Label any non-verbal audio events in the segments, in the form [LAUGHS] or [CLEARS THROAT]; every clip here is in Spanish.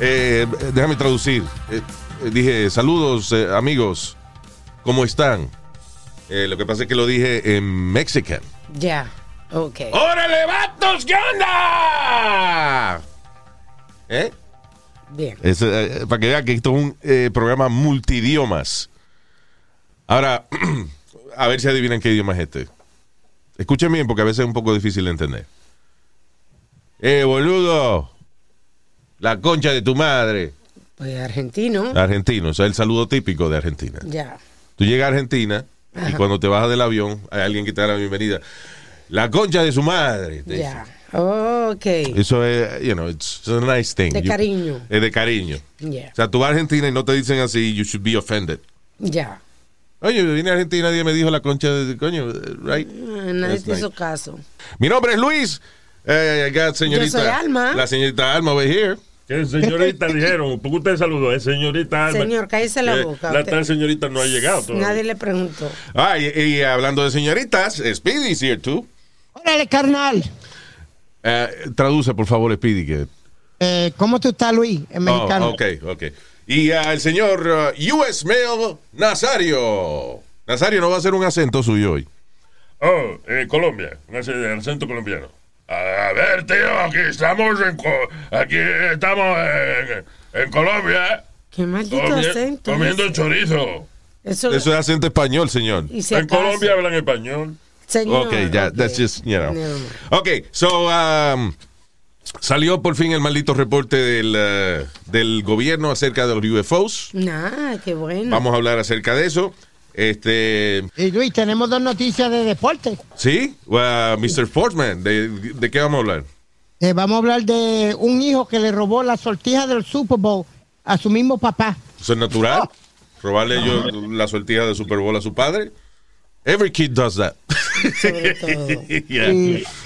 Eh, déjame traducir. Eh, eh, dije, saludos, eh, amigos. ¿Cómo están? Lo que pasa es que lo dije en mexican. Ya. Ok. ¡Órale, vatos! ¿Qué onda? ¿Eh? Bien. Es, para que vean que esto es un programa multidiomas. Ahora, [CLEARS THROAT] a ver si adivinan qué idioma es este. Escuchen bien porque a veces es un poco difícil de entender. Eh, boludo. La concha de tu madre. Pues argentino. Argentino, o sea, el saludo típico de Argentina. Ya. Tú llegas a Argentina y cuando te bajas del avión hay alguien que te da la bienvenida. La concha de su madre. te dice. Ya. Ok. Eso es, you know, it's, it's a nice thing. De You- cariño. Es de cariño. Ya. O sea, tú vas a Argentina y no te dicen así, you should be offended. Ya. Oye, vine a Argentina y nadie me dijo la concha de coño, right? Nadie te hizo nice. caso. Mi nombre es Luis. Eh, I got señorita. Yo soy Alma. La señorita Alma over here. ¿Qué señorita [LAUGHS] dijeron? ¿Por qué usted saludó? Es señorita Alma. Señor, cállese la Eh, boca. La Usted- tal señorita no ha llegado todavía. Nadie le preguntó. Ah, y, y hablando de señoritas, Speedy's here too. Órale, carnal. Eh, traduce, por favor, Speedy. Que... Eh, ¿Cómo tú estás, Luis? En mexicano. Oh, ok, ok. Y ah, el señor uh, US Mail Nazario. Nazario no va a hacer un acento suyo hoy. Oh, eh, Colombia. El acento colombiano. A ver, tío, aquí estamos en, aquí estamos en, en Colombia. Qué maldito comi- acento. comiendo ese. chorizo. Eso, Eso es acento español, señor. y si En acaso- Colombia hablan español. Señor, Ok, ya, ok. that's just, you know. Never mind. Ok, so, um, salió por fin el maldito reporte del, uh, del gobierno acerca de los UFOs. Nah, qué bueno. Vamos a hablar acerca de eso. Este, Y Luis, tenemos dos noticias de deporte. sí, Mr. Sportsman, ¿de, ¿de qué vamos a hablar? Eh, vamos a hablar de un hijo que le robó la sortija del Super Bowl a su mismo papá. ¿Eso es natural? ¿Robarle yo la sortija de Super Bowl a su padre? Every kid does that. [LAUGHS] Yeah.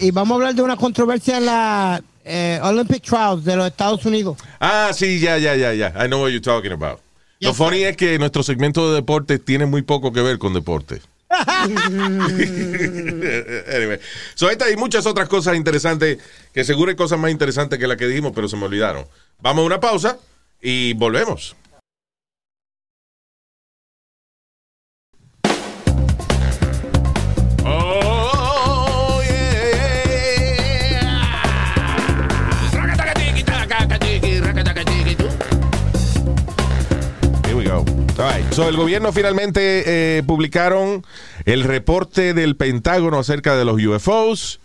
Y vamos a hablar de una controversia en la eh, Olympic Trials de los Estados Unidos. Ah, sí, ya, ya, ya, ya. I know what you're talking about. Lo funny es que nuestro segmento de deportes tiene muy poco que ver con deporte. [LAUGHS] anyway, so esta y muchas otras cosas interesantes, que seguro hay cosas más interesantes que las que dijimos, pero se me olvidaron. Vamos a una pausa y volvemos. So, el gobierno finalmente eh, publicaron el reporte del Pentágono acerca de los UFOs,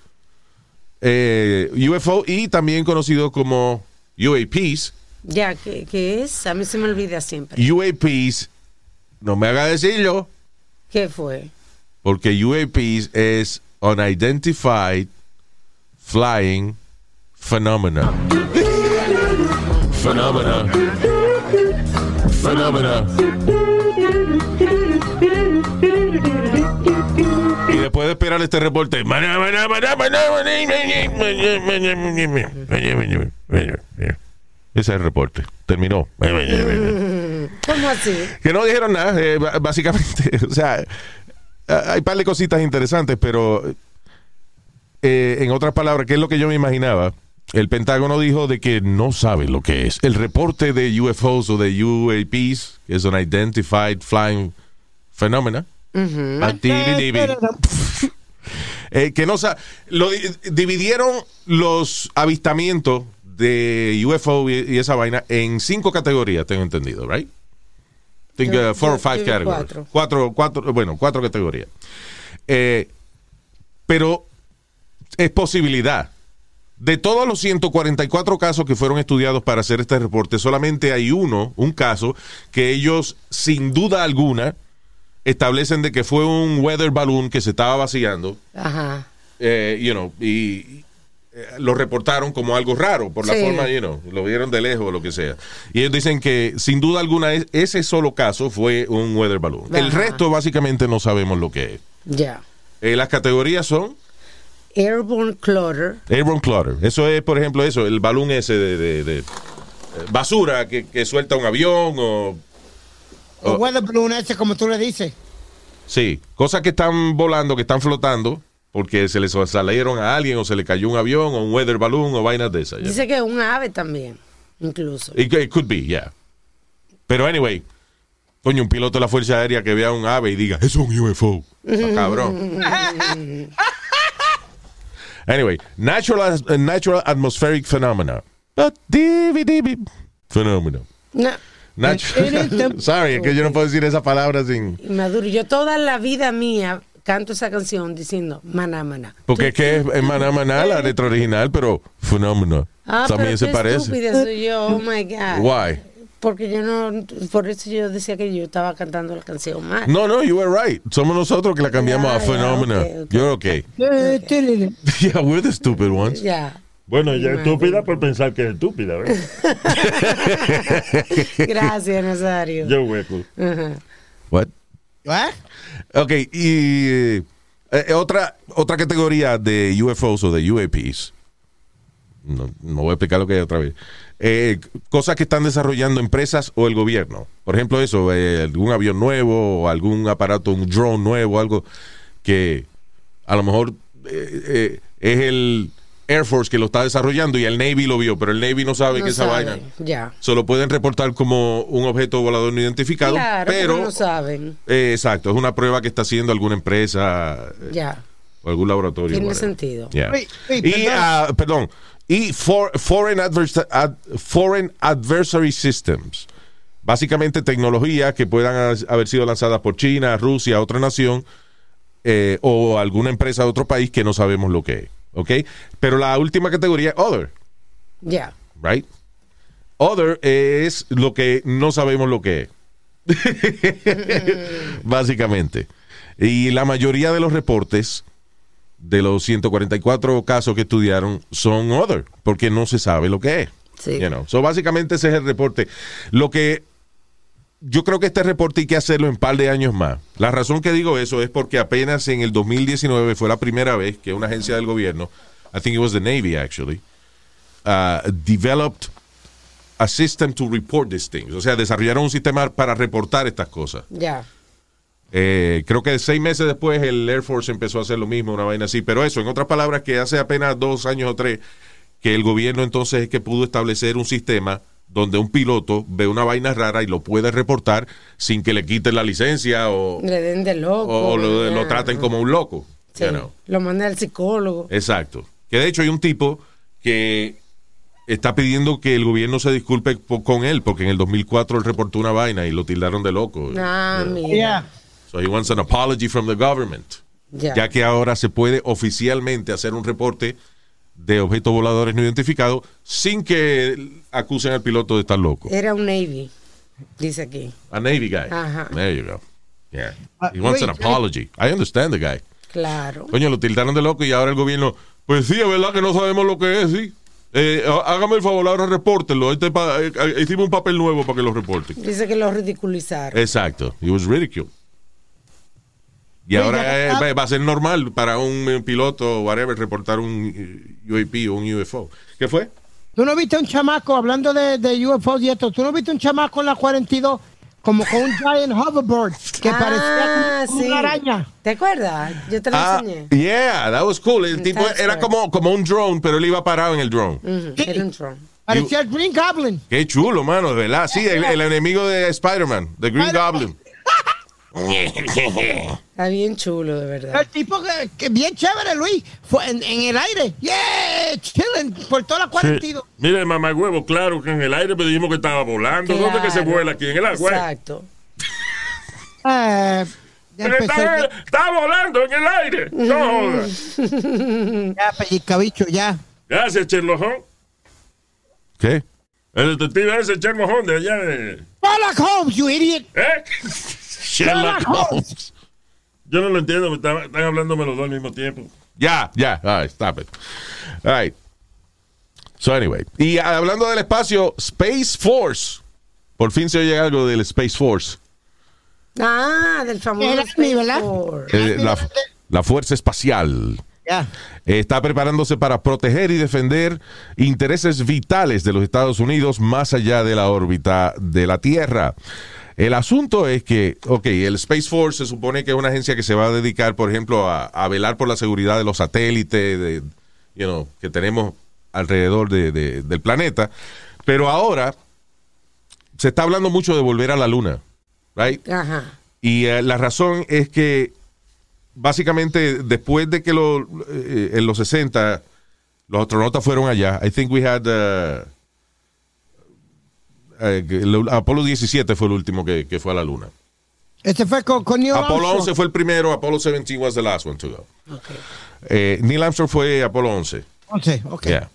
eh, UFO y también conocido como UAPs. Ya, ¿qué, qué es? A mí se me olvida siempre. UAPs, no me haga decirlo, ¿Qué fue? porque UAPs es Unidentified Flying Phenomena. Phenomena. Phenomena. Y después de esperar este reporte. Ese es el reporte. Terminó. ¿Cómo así? Que no dijeron nada, eh, básicamente. O sea, eh, hay par de cositas interesantes, pero eh, en otras palabras, ¿qué es lo que yo me imaginaba? El Pentágono dijo de que no sabe lo que es. El reporte de UFOs o de UAPs, que es un Identified Flying Phenomena. [LAUGHS] Eh, que no sa- lo di- dividieron los avistamientos de UFO y, y esa vaina en cinco categorías, tengo entendido, right? Think, uh, four yo- or five categories. cuatro. Cuatro, cuatro, bueno, cuatro categorías. Eh, pero es posibilidad. De todos los 144 casos que fueron estudiados para hacer este reporte, solamente hay uno, un caso, que ellos, sin duda alguna, establecen de que fue un weather balloon que se estaba vaciando Ajá. eh, you know, y eh, lo reportaron como algo raro por la Sí. forma, you know, lo vieron de lejos o lo que sea. Y ellos dicen que sin duda alguna es- ese solo caso fue un weather balloon. El resto básicamente no sabemos lo que es. Ya. Eh, las categorías son Airborne clutter. airborne clutter. Eso es, por ejemplo, eso, el balón ese de, de- de, eh, basura que, que suelta un avión o O Oh. weather balloon ese, como tú le dices. Sí, cosas que están volando, que están flotando, porque se les salieron a alguien o se le cayó un avión o un weather balloon o vainas de esas. Dice que un ave también, incluso. It, it could be, yeah. Pero anyway, coño, un piloto de la Fuerza Aérea que vea un ave y diga, es un UFO. Cabrón. [LAUGHS] anyway, natural, uh, natural atmospheric phenomena. Phenomena. No, Natu- [LAUGHS] Sorry, es que yo no puedo decir esa palabra sin... Maduro, yo toda la vida mía canto esa canción diciendo maná, maná. Porque es que es, maná maná la letra original, pero fenómeno Ah, también pero se qué parece. estúpida soy yo, oh my God. Why? Porque yo no, por eso yo decía que yo estaba cantando la canción mal. No, no, you were right. Somos nosotros que la cambiamos a ya, fenómeno. ok, ok. You're okay. Eh, [LAUGHS] yeah, we're the stupid ones. Ya. Bueno, ella es estúpida por pensar que es estúpida, ¿verdad? [LAUGHS] Gracias, Nazario. Yo hueco. Ajá. What? ¿Ah? Ok, y eh, eh, otra, otra categoría de UFOs o de UAPs. No, no voy a explicar lo que es otra vez. Eh, cosas que están desarrollando empresas o el gobierno. Por ejemplo, eso, eh, algún avión nuevo o algún aparato, un drone nuevo, algo que a lo mejor eh, eh, es el Air Force que lo está desarrollando y el Navy lo vio, pero el Navy no sabe No que esa saben, vaina Ya. solo pueden reportar como un objeto volador no identificado, Claro, pero pero no saben. eh, exacto, es una prueba que está haciendo alguna empresa eh, Ya. o algún laboratorio. Tiene whatever. sentido. Yeah. Y, perdón. ah, perdón, y for- foreign, advers- ad- foreign Adversary Systems. Básicamente tecnología que puedan ha- haber sido lanzadas por China, Rusia, otra nación, eh, o alguna empresa de otro país que no sabemos lo que es. ¿Ok? Pero la última categoría, Other. Ya. right? Other es lo que no sabemos lo que es. [LAUGHS] Básicamente. Y la mayoría de los reportes de los 144 casos que estudiaron son other, porque no se sabe lo que es. Sí. You know. So, básicamente ese es el reporte. Lo que yo creo que este reporte hay que hacerlo en un par de años más. La razón que digo eso es porque apenas en el 2019 fue la primera vez que una agencia del gobierno, I think it was the Navy actually, uh, developed a system to report these things. O sea, desarrollaron un sistema para reportar estas cosas. Ya. Eh, creo que seis meses después el Air Force empezó a hacer lo mismo, una vaina así. Pero eso, en otras palabras, que hace apenas dos años o tres que el gobierno entonces es que pudo establecer un sistema donde un piloto ve una vaina rara y lo puede reportar sin que le quiten la licencia o, Le den de loco. o lo, traten como un loco. Sí. you know. Lo manda al psicólogo. Exacto. Que de hecho hay un tipo que está pidiendo que el gobierno se disculpe con él porque en el 2004 él reportó una vaina y lo tildaron de loco. Ah, Yeah. mira. Yeah. So he wants an apology from the government. Ya. Ya que ahora se puede oficialmente hacer un reporte de objetos voladores no identificados sin que acusen al piloto de estar loco. Era un Navy, dice aquí. A Navy guy. Ajá. There you go. Yeah. Ah, He wants an apology. I understand the guy. Claro. Coño, lo tildaron de loco y ahora el gobierno, pues sí, es verdad que no sabemos lo que es, sí. Eh, há- hágame el favor, ahora repórtenlo. Este pa- eh, eh, hicimos un papel nuevo para que lo reporten. Dice que lo ridiculizaron. Exacto. He was ridiculed. Y ahora está- va, a ser normal para un piloto o whatever reportar un eh, UAP o un UFO. ¿Qué fue? ¿Tú no viste un chamaco, hablando de, de UFOs y esto, tú no viste un chamaco en la 42 como con un [LAUGHS] giant hoverboard que Ah, parecía como sí. una araña? ¿Te acuerdas? Yo te lo Ah, enseñé. yeah, that was cool. El tipo That's era right. como, como un drone, pero él iba parado en el drone. Ujú, Sí. Era un drone. Parecía el Green Goblin. Qué chulo, mano, de verdad. Sí, el, el enemigo de Spider-Man, The Green Spider-Man. Goblin. [LAUGHS] Está bien chulo, de verdad. El tipo que, que bien chévere, Luis, fue en, en el aire. Yeah, chilling por toda la 42. Mire, mamá huevo, claro que en el aire pero dijimos que estaba volando. ¿Dónde que se vuela aquí? En el agua. Exacto. [LAUGHS] Eh, Pero empecé. está, está volando en el aire. No jodas. [LAUGHS] Ya, pellizcabicho, ya. Gracias, Sherlock Holmes. ¿Qué? El detective ese Sherlock Holmes de allá de... Sherlock Holmes, you idiot. ¿Eh? Sherlock Holmes. [LAUGHS] Yo no lo entiendo, me están, están hablándome los dos al mismo tiempo. Ya, ya. All right, stop it. All right. So, anyway. Y hablando del espacio, Space Force. Por fin se oye algo del Space Force. Ah, del famoso. Eh, la, la Fuerza Espacial. Ya. está preparándose para proteger y defender intereses vitales de los Estados Unidos más allá de la órbita de la Tierra. El asunto es que, ok, el Space Force se supone que es una agencia que se va a dedicar, por ejemplo, a, a velar por la seguridad de los satélites de, you know, que tenemos alrededor de- de- del planeta. Pero ahora se está hablando mucho de volver a la Luna, right? Ajá. Y eh, la razón es que básicamente después de que lo, eh, en los 60 los astronautas fueron allá, I think we had uh, eh, el- Apolo 17 fue el último que, que fue a la luna. Este fue con, con Neil Apolo Armstrong. 11 fue el primero, Apolo 17 was the last one to go. Ok. Eh, Neil Armstrong fue Apolo 11. 11, ok. Yeah.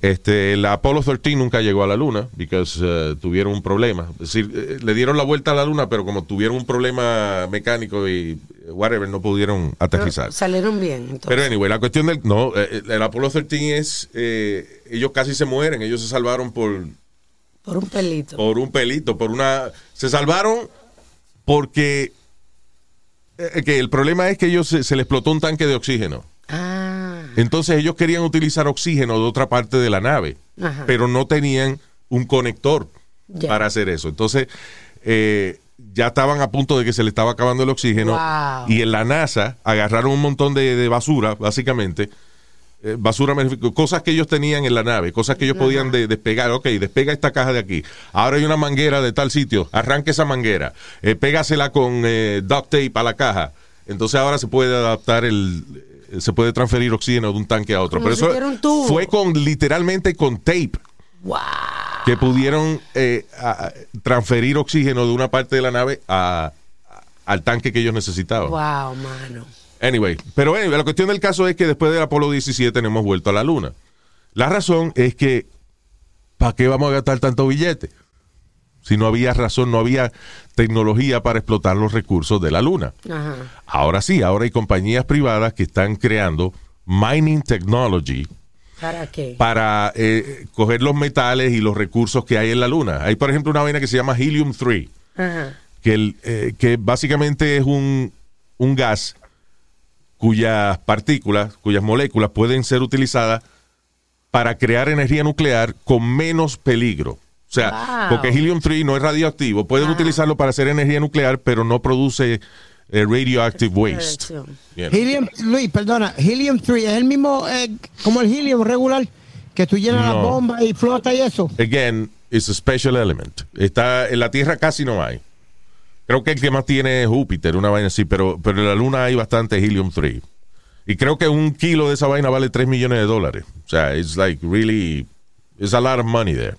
Este, el Apolo 13 nunca llegó a la luna because uh, tuvieron un problema. Es decir, eh, le dieron la vuelta a la luna, pero como tuvieron un problema mecánico y eh, whatever, no pudieron aterrizar. Salieron bien, entonces. Pero anyway, la cuestión del no, eh, el Apolo 13 es eh, ellos casi se mueren, ellos se salvaron por por un pelito. por un pelito, por una se salvaron porque eh, que el problema es que ellos se, se les explotó un tanque de oxígeno. Ah. Entonces ellos querían utilizar oxígeno de otra parte de la nave, Ajá. pero no tenían un conector para hacer eso. Entonces eh, ya estaban a punto de que se le estaba acabando el oxígeno Wow. y en la NASA agarraron un montón de, de basura, básicamente. Eh, basura, cosas que ellos tenían en la nave, cosas que ellos podían de- despegar. Ok, despega esta caja de aquí. Ahora hay una manguera de tal sitio. Arranque esa manguera. Eh, pégasela con eh, duct tape a la caja. Entonces ahora se puede adaptar el. eh, Se puede transferir oxígeno de un tanque a otro. Como Pero si eso fue con literalmente con tape Wow. que pudieron eh, a- transferir oxígeno de una parte de la nave a- a- al tanque que ellos necesitaban. Wow, mano. Anyway, pero anyway, la cuestión del caso es que después del Apolo 17 no hemos vuelto a la Luna. La razón es que, ¿para qué vamos a gastar tanto billete? Si no había razón, no había tecnología para explotar los recursos de la Luna. Ajá. Ahora sí, ahora hay compañías privadas que están creando mining technology ¿Para qué? para eh, coger los metales y los recursos que hay en la Luna. Hay, por ejemplo, una vaina que se llama Helium 3 Ajá. que, el, eh, que básicamente es un, un gas cuyas partículas, cuyas moléculas pueden ser utilizadas para crear energía nuclear con menos peligro. O sea, Wow. porque helium 3 no es radioactivo, pueden Ah. utilizarlo para hacer energía nuclear, pero no produce eh, radioactive waste. Helium, Luis, perdona, Helium 3 es el mismo, eh, como el helium regular, que tú llenas la No. bomba y flota y eso. Again, it's a special element. Está, en la Tierra casi no hay. Creo que el que más tiene es Júpiter, una vaina así, pero, pero en la Luna hay bastante helium 3. Y creo que un kilo de esa vaina vale 3 millones de dólares. O sea, it's like really, it's a lot of money there.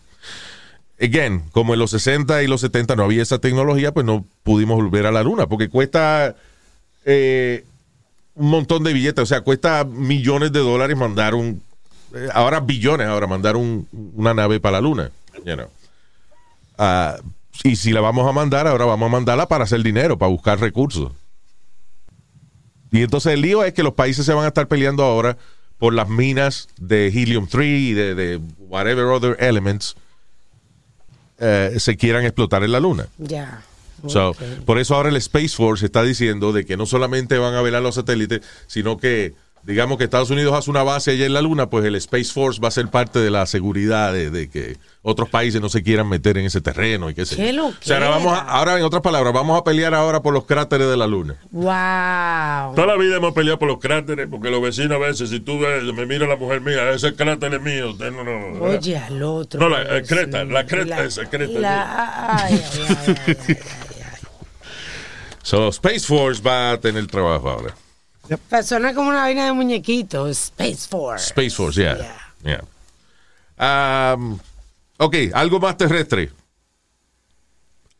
Again, como en los 60 y los 70 no había esa tecnología, pues no pudimos volver a la Luna, porque cuesta eh, un montón de billetes, o sea, cuesta millones de dólares mandar un, eh, ahora billones, ahora mandar un- una nave para la Luna. you know. Ah, y si la vamos a mandar, ahora vamos a mandarla para hacer dinero, para buscar recursos. Y entonces el lío es que los países se van a estar peleando ahora por las minas de helium 3 y de, de whatever other elements eh, se quieran explotar en la luna. Ya. So. Por eso ahora el Space Force está diciendo de que no solamente van a velar los satélites, sino que, digamos que Estados Unidos hace una base allá en la Luna, pues el Space Force va a ser parte de la seguridad de, de que otros países no se quieran meter en ese terreno y qué sé yo. ¡Qué O sea, ahora, vamos a- ahora, en otras palabras, vamos a pelear ahora por los cráteres de la Luna. Wow. Toda la vida hemos peleado por los cráteres, porque los vecinos a veces, si tú ves, me mira la mujer mía, ese cráter es mío. Usted no, no, Oye, al otro. No, la, eh, creta, la creta esa, creta. La- ay, ay, ay, ay, ay, ay. [LAUGHS] So, Space Force va a tener trabajo ahora. Suena como una vaina de muñequito. Space Force. Space Force, yeah. yeah. Um, ok, algo más terrestre.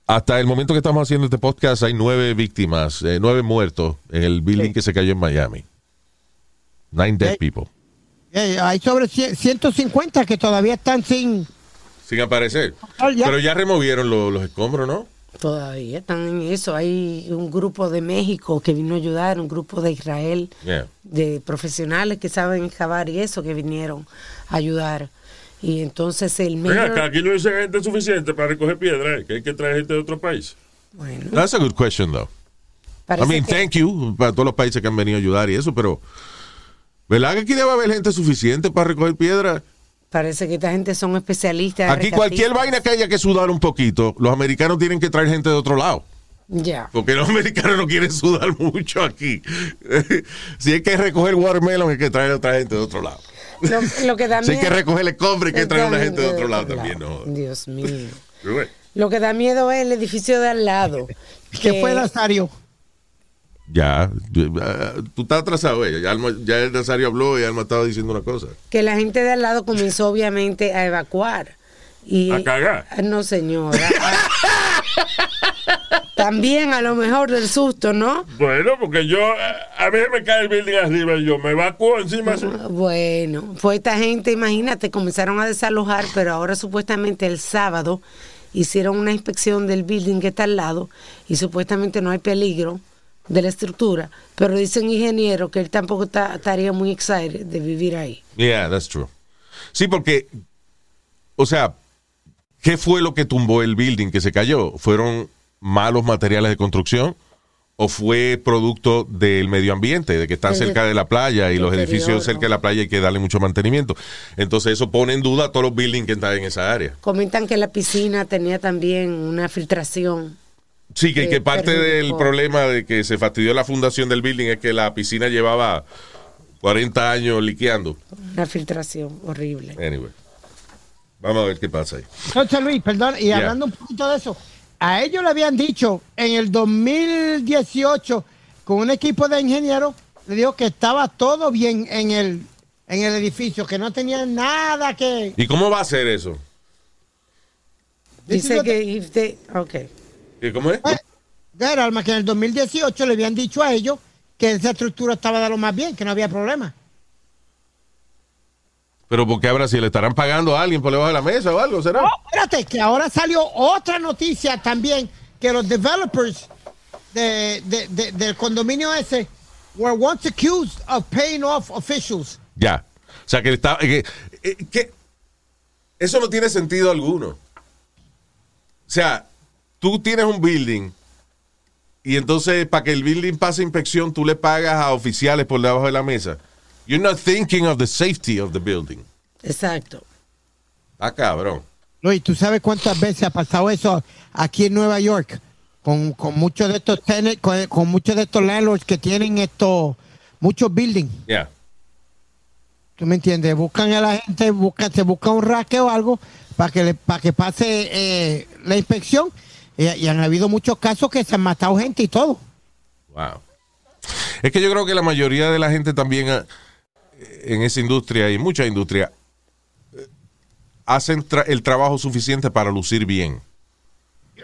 Hasta el momento que estamos haciendo este podcast hay nueve víctimas, eh, nueve muertos en el building Sí. que se cayó en Miami. Nine dead people. Eh, hay sobre cien- 150 que todavía están sin... Sin aparecer. Pero ya removieron lo- los escombros, ¿no? Todavía están en eso. Hay un grupo de México que vino a ayudar, un grupo de Israel, Yeah. de profesionales que saben excavar y eso, que vinieron a ayudar. Y entonces el mayor- acá, aquí no dice gente suficiente para recoger piedra, ¿eh? que hay que traer gente de otro país. Bueno, That's a good question, though. I mean, que- thank you para todos los países que han venido a ayudar y eso, pero ¿verdad que aquí debe haber gente suficiente para recoger piedra? Parece que esta gente son especialistas. Aquí cualquier vaina que haya que sudar un poquito, los americanos tienen que traer gente de otro lado. Ya. Porque los [LAUGHS] americanos no quieren sudar mucho aquí. [LAUGHS] si hay que recoger watermelon, hay que traer a otra gente de otro lado. Lo, lo que da [LAUGHS] Si hay que miedo- recoger el cobre, hay que traer a una gente de otro lado otro también. lado. No. Dios mío. Lo que da miedo es el edificio de al lado. ¿Qué fue Nazario? Ya, ah, tú estás atrasado, eh. ya, Alma- ya el Nazario habló y Alma estaba diciendo una cosa. que la gente de al lado comenzó obviamente a evacuar. Y, ¿A cagar? Ah, No, señora. También a lo mejor del susto, ¿no? Bueno, porque yo, eh, a mí me cae el building arriba y yo me evacuo encima. Bueno, fue esta gente, imagínate, comenzaron a desalojar, pero ahora supuestamente el sábado hicieron una inspección del building que está al lado y supuestamente no hay peligro de la estructura, pero dice un ingeniero que él tampoco está- estaría muy excited de vivir ahí. Yeah, that's true. Sí, porque, o sea, ¿qué fue lo que tumbó el building que se cayó? ¿Fueron malos materiales de construcción? ¿O fue producto del medio ambiente, de que están cerca de la playa y los edificios cerca de la playa hay que darle mucho mantenimiento? Entonces eso pone en duda a todos los buildings que están en esa área. Comentan que la piscina tenía también una filtración. Sí, que, Eh, que parte del problema de que se fastidió la fundación del building es que la piscina llevaba 40 años liqueando. Una filtración horrible. Anyway. Vamos a ver qué pasa ahí. José Luis, perdón, y hablando un poquito de eso, a ellos le habían dicho en el 2018 con un equipo de ingenieros, le dijo que estaba todo bien en el, en el edificio, que no tenía nada que... ¿Y cómo va a ser eso? Dice que if they- ok. ¿Qué- ¿Cómo es? Eh, Era alma que en el 2018 le habían dicho a ellos que esa estructura estaba de lo más bien, que no había problema. Pero porque habrá si le estarán pagando a alguien por debajo de la mesa o algo, ¿será? Oh, espérate, que ahora salió otra noticia también, que los developers de, de- de- del condominio ese were once accused of paying off officials. Ya. O sea, que está. Que, eh, que- eso no tiene sentido alguno. O sea, tú tienes un building y entonces para que el building pase inspección tú le pagas a oficiales por debajo de la mesa. You're not thinking of the safety of the building. Exacto. Ah, cabrón. Luis, ¿tú sabes cuántas veces ha pasado eso aquí en Nueva York? Con, con muchos de estos tenants, con, con muchos de estos landlords que tienen estos, muchos buildings. Ya. ¿Tú me entiendes? Buscan a la gente, buscan, se busca un raque o algo para que, le- para que pase eh, la inspección. Y, y han habido muchos casos que se han matado gente y todo. Wow. Es que yo creo que la mayoría de la gente también ah, en esa industria y mucha industria eh, hacen tra- el trabajo suficiente para lucir bien.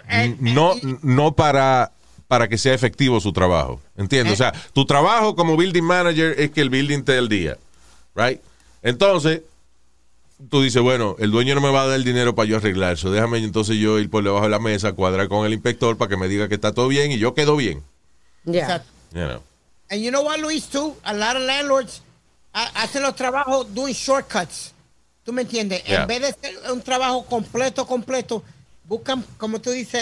N- No, no para, para que sea efectivo su trabajo. ¿Entiendes? O sea, tu trabajo como building manager es que el building esté al día. Right? Entonces, tú dices, bueno, el dueño no me va a dar el dinero para yo arreglar eso. Déjame entonces yo ir por debajo de la mesa, cuadrar con el inspector para que me diga que está todo bien y yo quedo bien. Ya. Exacto. You know. And you know what, Luis, too? A lot of landlords ha- hacen los trabajos doing shortcuts. ¿Tú me entiendes? Yeah. En vez de hacer un trabajo completo, completo, buscan, como tú dices,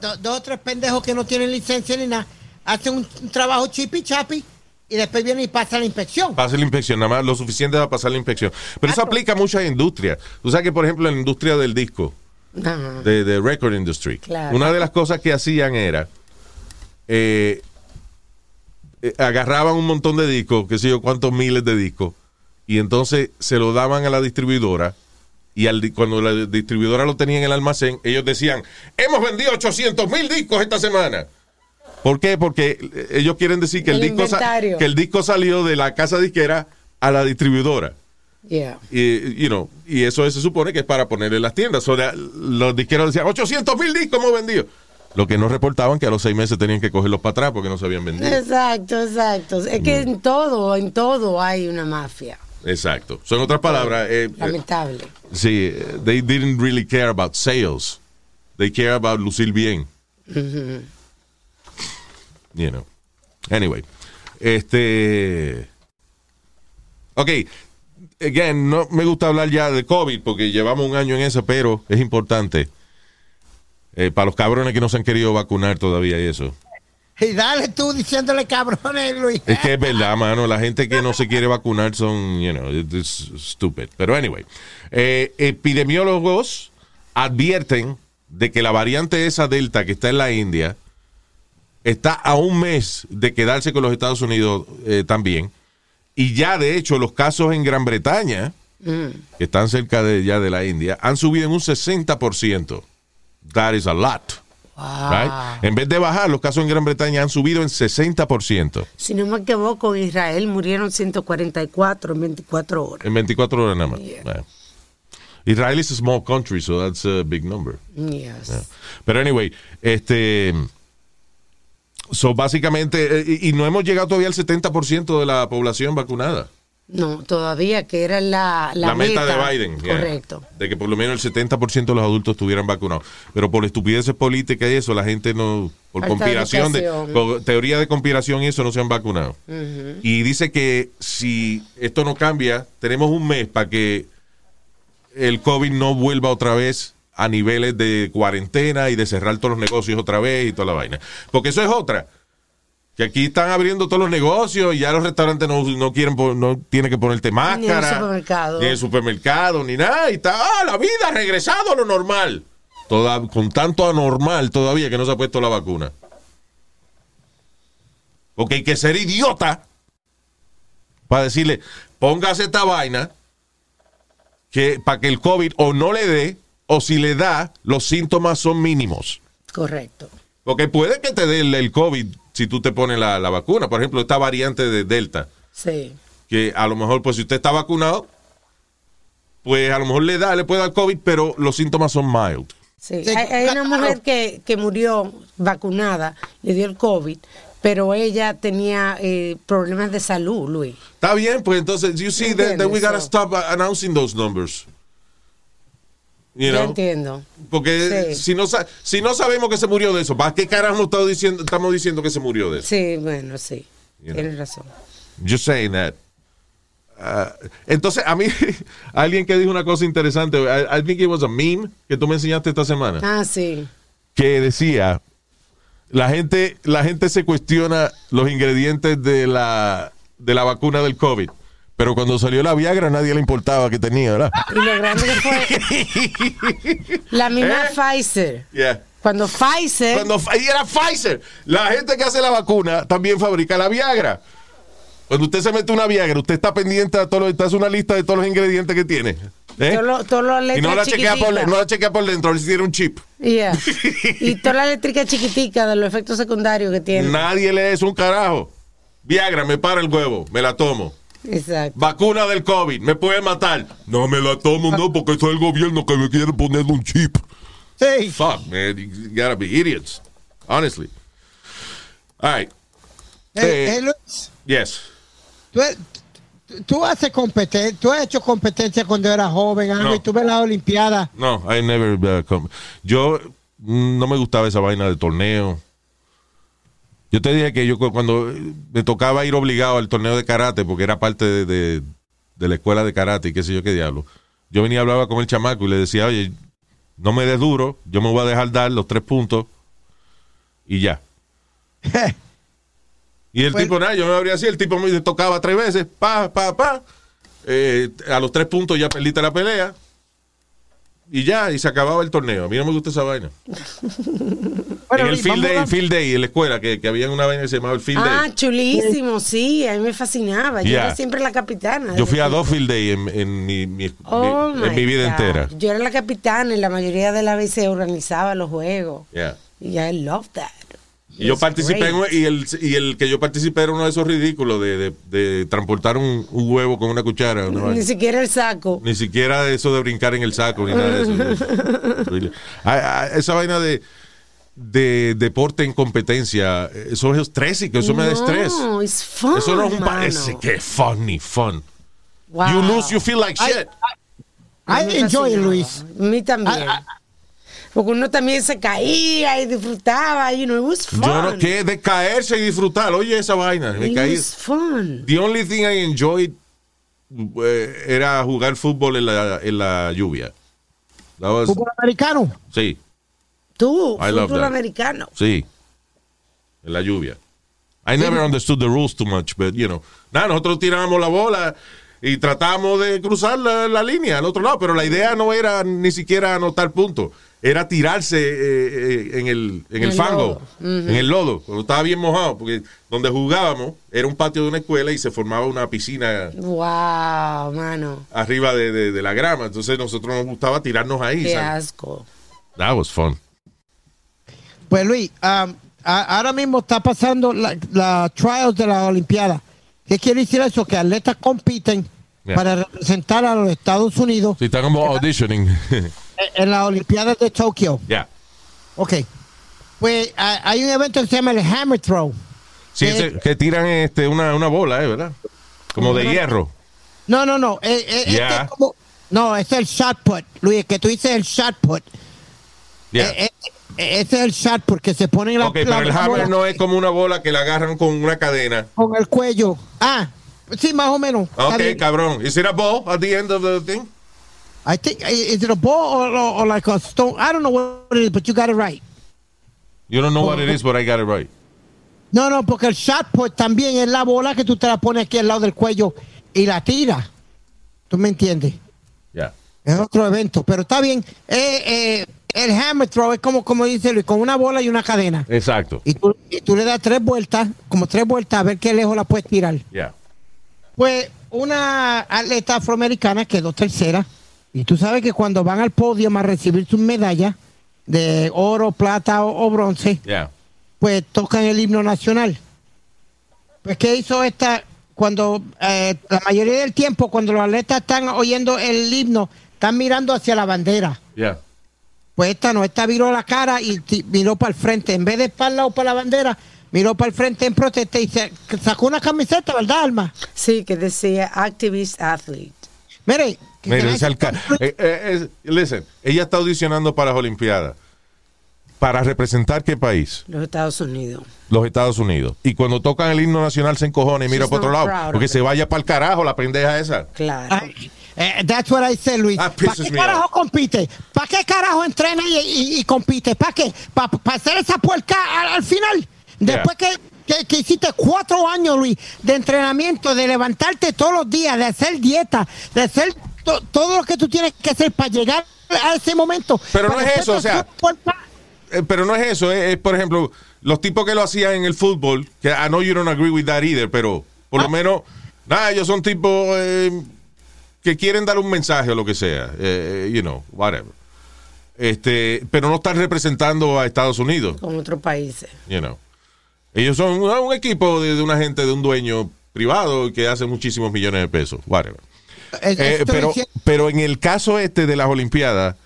do- dos o tres pendejos que no tienen licencia ni nada, hacen un, un trabajo chipi chapi y después vienen y pasan la inspección. Pase la inspección, nada más lo suficiente para pasar la inspección. Pero eso Claro. aplica a muchas industrias. Tú sabes que, por ejemplo, en la industria del disco, Ajá. de, de record industry, Claro. una de las cosas que hacían era eh, eh, agarraban un montón de discos, qué sé yo, cuántos miles de discos, y entonces se lo daban a la distribuidora. Y al cuando la distribuidora lo tenía en el almacén, ellos decían, hemos vendido 800 mil discos esta semana. ¿Por qué? Porque eh, ellos quieren decir que el, El disco que el disco salió de la casa disquera a la distribuidora. Yeah. Y, you know, y eso se supone que es para ponerle las tiendas. O sea, los disqueros decían, 800 mil discos hemos vendido. Lo que no reportaban que a los seis meses tenían que cogerlos para atrás porque no se habían vendido. Exacto, exacto. Es que en todo, en todo hay una mafia. Exacto. Son otras palabras. eh, eh, Lamentable. sí, they didn't really care about sales. They care about lucir bien. You know. Anyway. Este. Ok. Again, no me gusta hablar ya de COVID porque llevamos un año en eso, pero es importante. eh, para los cabrones que no se han querido vacunar todavía y eso. Y dale tú diciéndole cabrones, Luis. Es que es verdad, mano. La gente que no se quiere vacunar son, you know, it's stupid. Pero anyway, eh, epidemiólogos advierten de que la variante esa Delta que está en la India está a un mes de quedarse con los Estados Unidos eh, también. Y ya, de hecho, los casos en Gran Bretaña, que están cerca de ya de la India, han subido en un 60%. That is a lot. right? En vez de bajar, los casos en Gran Bretaña han subido en 60%. Si no me equivoco, en Israel murieron 144 en 24 horas. En 24 horas nada más. Yeah. Yeah. Israel is a small country, so that's a big number. Yes. Yeah. Pero anyway, este. So, básicamente, eh, y, no hemos llegado todavía al 70% de la población vacunada. No, todavía, que era la, la, La, meta, de Biden. yeah. Correcto. De que por lo menos el 70% de los adultos estuvieran vacunados. Pero por estupideces políticas y eso, la gente no. Por conspiración, de, por teoría de conspiración y eso, no se han vacunado. Y dice que si esto no cambia, tenemos un mes para que el COVID no vuelva otra vez a niveles de cuarentena y de cerrar todos los negocios otra vez y toda la vaina. Porque eso es otra. Que aquí están abriendo todos los negocios y ya los restaurantes no, no quieren, no tienen que ponerte máscara. supermercado. Ni en el supermercado, ni nada. Y está, ah, la vida ha regresado a lo normal. Toda, con tanto anormal todavía que no se ha puesto la vacuna. Porque hay que ser idiota para decirle, póngase esta vaina que para que el COVID o no le dé, o si le da, los síntomas son mínimos. Correcto. Porque puede que te dé el, el COVID si tú te pones la, la vacuna. Por ejemplo, esta variante de Delta, Sí. que a lo mejor, pues si usted está vacunado, pues a lo mejor le da, le puede dar COVID, pero los síntomas son mild. Sí. Sí, Hay, hay una mujer que, que murió vacunada, le dio el COVID, pero ella tenía eh, problemas de salud, Luis. Está bien, pues entonces, you see, that, that we gotta stop announcing those numbers. You Yo entiendo. Porque Sí. si, no, si no sabemos que se murió de eso, ¿para qué carajo estamos diciendo, estamos diciendo que se murió de eso? Sí, bueno, sí. You know. Tienes razón. Just saying that. Ah, entonces, a mí, [LAUGHS] alguien que dijo una cosa interesante, I, I think it was a meme que tú me enseñaste esta semana, Ah, sí. que decía, la gente, la gente se cuestiona los ingredientes de la, de la vacuna del COVID, pero cuando salió la Viagra nadie le importaba que tenía, ¿verdad? Y lo grande que fue la misma [LAUGHS] ¿Eh? Pfizer. Yeah. Cuando Pfizer, Cuando y era Pfizer. La gente que hace la vacuna también fabrica la Viagra. Cuando usted se mete una Viagra, usted está pendiente de todo lo, usted hace una lista de todos los ingredientes que tiene. ¿eh? todo lo, todo lo Y no la, chequea por, no la chequea por dentro, a ver si tiene un chip. Yeah. [LAUGHS] Y toda la eléctrica chiquitica de los efectos secundarios que tiene. Nadie lee eso un carajo. Viagra, me para el huevo, me la tomo. Exacto. Vacuna del COVID, me puede matar. No me la tomo, no, porque es el gobierno que me quiere poner un chip. Sí. Fuck, man, you gotta be idiots. Honestly. All right. Eh, Eh, eh, Luis, Yes. tú, tú- tú haces competencia, tú has hecho competencia cuando eras joven, No. y tú ves la Olimpiada. No, I never. uh, Yo mm, no me gustaba esa vaina de torneo. Yo te dije que yo cu- cuando eh, me tocaba ir obligado al torneo de karate, porque era parte de, de- de la escuela de karate y qué sé yo qué diablo, yo venía y hablaba con el chamaco y le decía, oye, no me des duro, yo me voy a dejar dar los tres puntos y ya. [LAUGHS] Y el Pues- tipo, nada, yo me abría así, el tipo me tocaba tres veces, pa, pa, pa. Eh, a los tres puntos ya perdiste la pelea. Y ya, y se acababa el torneo. A mí no me gusta esa vaina. Bueno, [LAUGHS] en el field day, a- el field day, en la escuela, que, que había una vaina que se llamaba el field Ah, day. chulísimo, sí, a mí me fascinaba. Yo Yeah. era siempre la capitana. Yo fui a dos field day en, en mi, mi- Oh, mi- en mi vida God. entera. Yo era la capitana y la mayoría de las veces organizaba los juegos. Yeah. Y I love that. Y yo participé en, y el, y el que yo participé era uno de esos ridículos de, de- de transportar un, un huevo con una cuchara. Ni siquiera el saco. Ni siquiera eso de brincar en el saco, ni nada de eso. Ah, ah, Esa vaina de, de deporte en competencia, eso es estrésico, eso me da estrés. No, it's fun, Eso no es un parece que fun ni fun. Wow. You lose, you feel like shit. I me enjoy. Luis. A mí también. Porque uno también se caía y disfrutaba, you know, it was fun. Yo no, que de caerse y disfrutar. Oye, esa vaina. Me It caí. was fun. The only thing I enjoyed eh, era jugar fútbol en la, en la lluvia. That was- Fútbol americano. sí, Tú, I love fútbol that. americano. sí. En la lluvia. I never understood the rules too much, but you know. Nada, nosotros tirábamos la bola y tratamos de cruzar la, la línea al otro lado, pero la idea no era ni siquiera anotar puntos. Era tirarse eh, eh, en el, en el El fango, en el lodo, cuando estaba bien mojado, porque donde jugábamos era un patio de una escuela y se formaba una piscina Wow, mano. arriba de, de- de la grama. Entonces nosotros nos gustaba tirarnos ahí. Qué ¿sabes? asco. That was fun. Pues Luis, um, ahora mismo está pasando la, la trials de la Olimpiada. ¿Qué quiere decir eso? Que atletas compiten Yeah. para representar a los Estados Unidos Sí, está como auditioning. [LAUGHS] en- las Olimpiadas de Tokio. Ya. Ok. Pues hay un evento que se llama el Hammer Throw. Sí, que tiran este, una, una bola, ¿eh? ¿verdad? Como de hierro. No, no, no. eh, eh, este es como- no, este es el shot put. Luis, que tú dices el shot put. Eh, eh, ese es el shot put que se pone en la, ok, pero la- el la hammer bola no es como una bola que la agarran con una cadena. con el cuello. Ah, sí, más o menos. Ok, cabrón. Is it a ball at the end of the thing? I think is it a ball or, or, or like a stone? I don't know what it is, but you got it right. You don't know what it is, but I got it right. No, no, porque el shot put también es la bola que tú te la pones aquí al lado del cuello y la tira. ¿Tú me entiendes? Ya. Es otro evento, pero está bien. Eh, eh, el hammer throw es como, como dice Luis, con una bola y una cadena. Exacto. Y tú, y tú le das tres vueltas, como tres vueltas, a ver qué lejos la puedes tirar. Ya. Pues una atleta afroamericana quedó tercera. Y tú sabes que cuando van al podio a recibir sus medallas de oro, plata o, o bronce, Ya. pues tocan el himno nacional. Pues, ¿qué hizo esta? Cuando eh, la mayoría del tiempo, cuando los atletas están oyendo el himno, están mirando hacia la bandera. Ya. Pues esta no, esta viró la cara y miró para el frente. En vez de para el lado para la bandera, miró para el frente en protesta y se- sacó una camiseta, ¿verdad, Alma? Sí, que decía activist athlete. Mire, ese alca- eh, eh, es- listen, ella está audicionando para las Olimpiadas. ¿Para representar qué país? Los Estados Unidos. Los Estados Unidos. Y cuando tocan el himno nacional se encojona y mira She's para otro lado. Porque se vaya para el carajo la pendeja esa. Claro. Ay, eh, that's what I said, Luis. ¿Para qué carajo compite? ¿Para qué carajo entrena y, y- y compite? ¿Para qué? ¿Para hacer esa puerca al, al final? Después que, que- que hiciste cuatro años, Luis, de entrenamiento, de levantarte todos los días, de hacer dieta, de hacer to- todo lo que tú tienes que hacer para llegar a ese momento. Pero no es eso, o sea- Eh, pero no es eso, es, es, por ejemplo, los tipos que lo hacían en el fútbol, que I know you don't agree with that either, pero por lo menos, nada, ellos son tipos eh, que quieren dar un mensaje o lo que sea, eh, you know, whatever. Este, pero no están representando a Estados Unidos, Con otros países. you know. Ellos son un, un equipo de, de una gente, de un dueño privado que hace muchísimos millones de pesos, whatever. Eh, Eh, pero, pero en el caso este de las Olimpiadas,